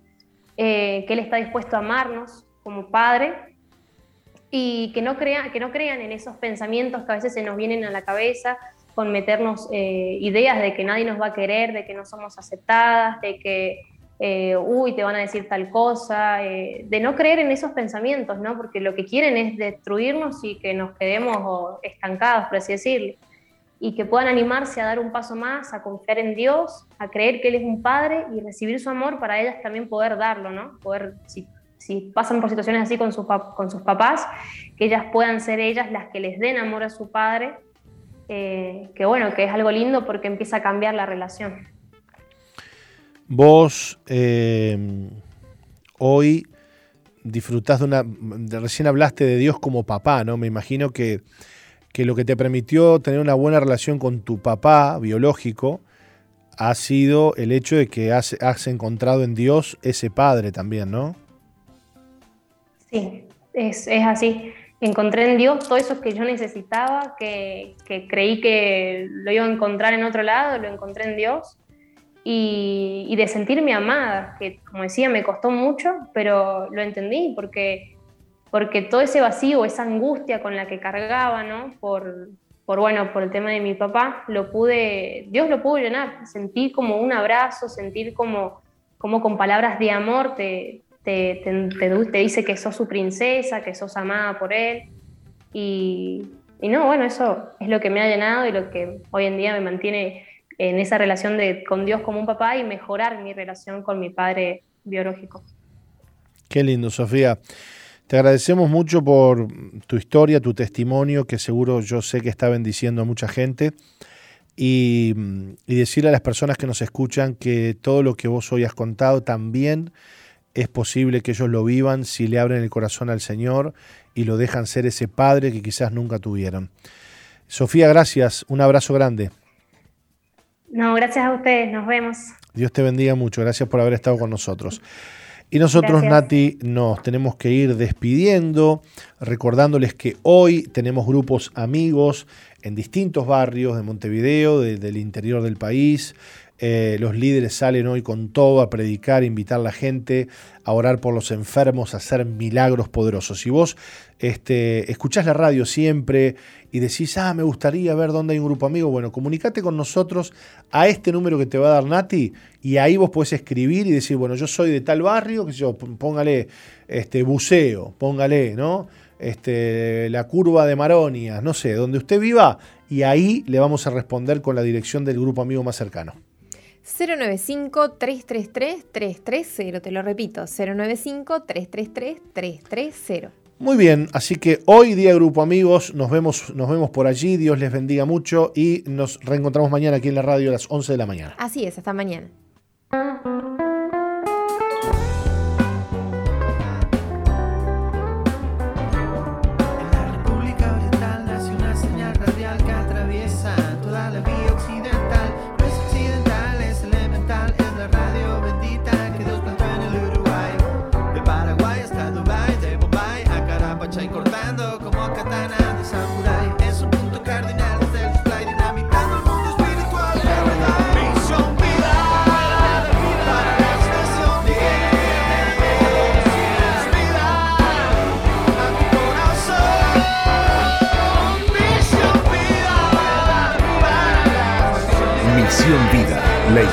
eh, que Él está dispuesto a amarnos como Padre y que no, crea, que no crean en esos pensamientos que a veces se nos vienen a la cabeza con meternos eh, ideas de que nadie nos va a querer, de que no somos aceptadas, de que eh, uy, te van a decir tal cosa, eh, de no creer en esos pensamientos, ¿no? Porque lo que quieren es destruirnos y que nos quedemos estancados, por así decirlo. Y que puedan animarse a dar un paso más, a confiar en Dios, a creer que Él es un Padre y recibir su amor para ellas también poder darlo, ¿no? Poder, si, si pasan por situaciones así con, sus con sus papás, que ellas puedan ser ellas las que les den amor a su Padre, eh, que bueno, que es algo lindo porque empieza a cambiar la relación.
Vos eh, hoy disfrutás de una... recién hablaste de Dios como papá, ¿no? Me imagino que, que lo que te permitió tener una buena relación con tu papá biológico ha sido el hecho de que has, has encontrado en Dios ese padre también, ¿no?
Sí, es, así. Encontré en Dios todo eso que yo necesitaba, que, que creí que lo iba a encontrar en otro lado, lo encontré en Dios. Y, y de sentirme amada, que como decía, me costó mucho, pero lo entendí porque, porque todo ese vacío, esa angustia con la que cargaba, ¿no? Por, por, bueno, por el tema de mi papá, lo pude, Dios lo pudo llenar. Sentí como un abrazo, sentir como, como con palabras de amor te, te, te, te- te dice que sos su princesa, que sos amada por él. Y, y no, bueno, eso es lo que me ha llenado y lo que hoy en día me mantiene en esa relación de, con Dios como un papá y mejorar mi relación con mi padre biológico.
Qué lindo, Sofía. Te agradecemos mucho por tu historia, tu testimonio, que seguro yo sé que está bendiciendo a mucha gente. Y, y decirle a las personas que nos escuchan que todo lo que vos hoy has contado también es posible que ellos lo vivan si le abren el corazón al Señor y lo dejan ser ese padre que quizás nunca tuvieron. Sofía, gracias. Un abrazo grande.
No, gracias a ustedes, nos vemos.
Dios te bendiga mucho. Gracias por haber estado con nosotros. Y nosotros,
Gracias.
Nati, nos tenemos que ir despidiendo, recordándoles que hoy tenemos grupos amigos en distintos barrios de Montevideo, de- del interior del país. Eh, los líderes salen hoy con todo a predicar, invitar a la gente a orar por los enfermos, a hacer milagros poderosos. Si vos este, escuchás la radio siempre y decís, ah, me gustaría ver dónde hay un grupo amigo, bueno, comunicate con nosotros a este número que te va a dar Nati y ahí vos podés escribir y decir, bueno, yo soy de tal barrio, que yo, póngale este, buceo, póngale, ¿no? Este, la curva de Maronias, no sé, donde usted viva, y ahí le vamos a responder con la dirección del grupo amigo más cercano.
095-333-330. Te lo repito, 095-333-330.
Muy bien, así que hoy día Grupo Amigos, nos vemos, nos vemos por allí, Dios les bendiga mucho y nos reencontramos mañana aquí en la radio a las 11 de la mañana.
Así es, hasta mañana.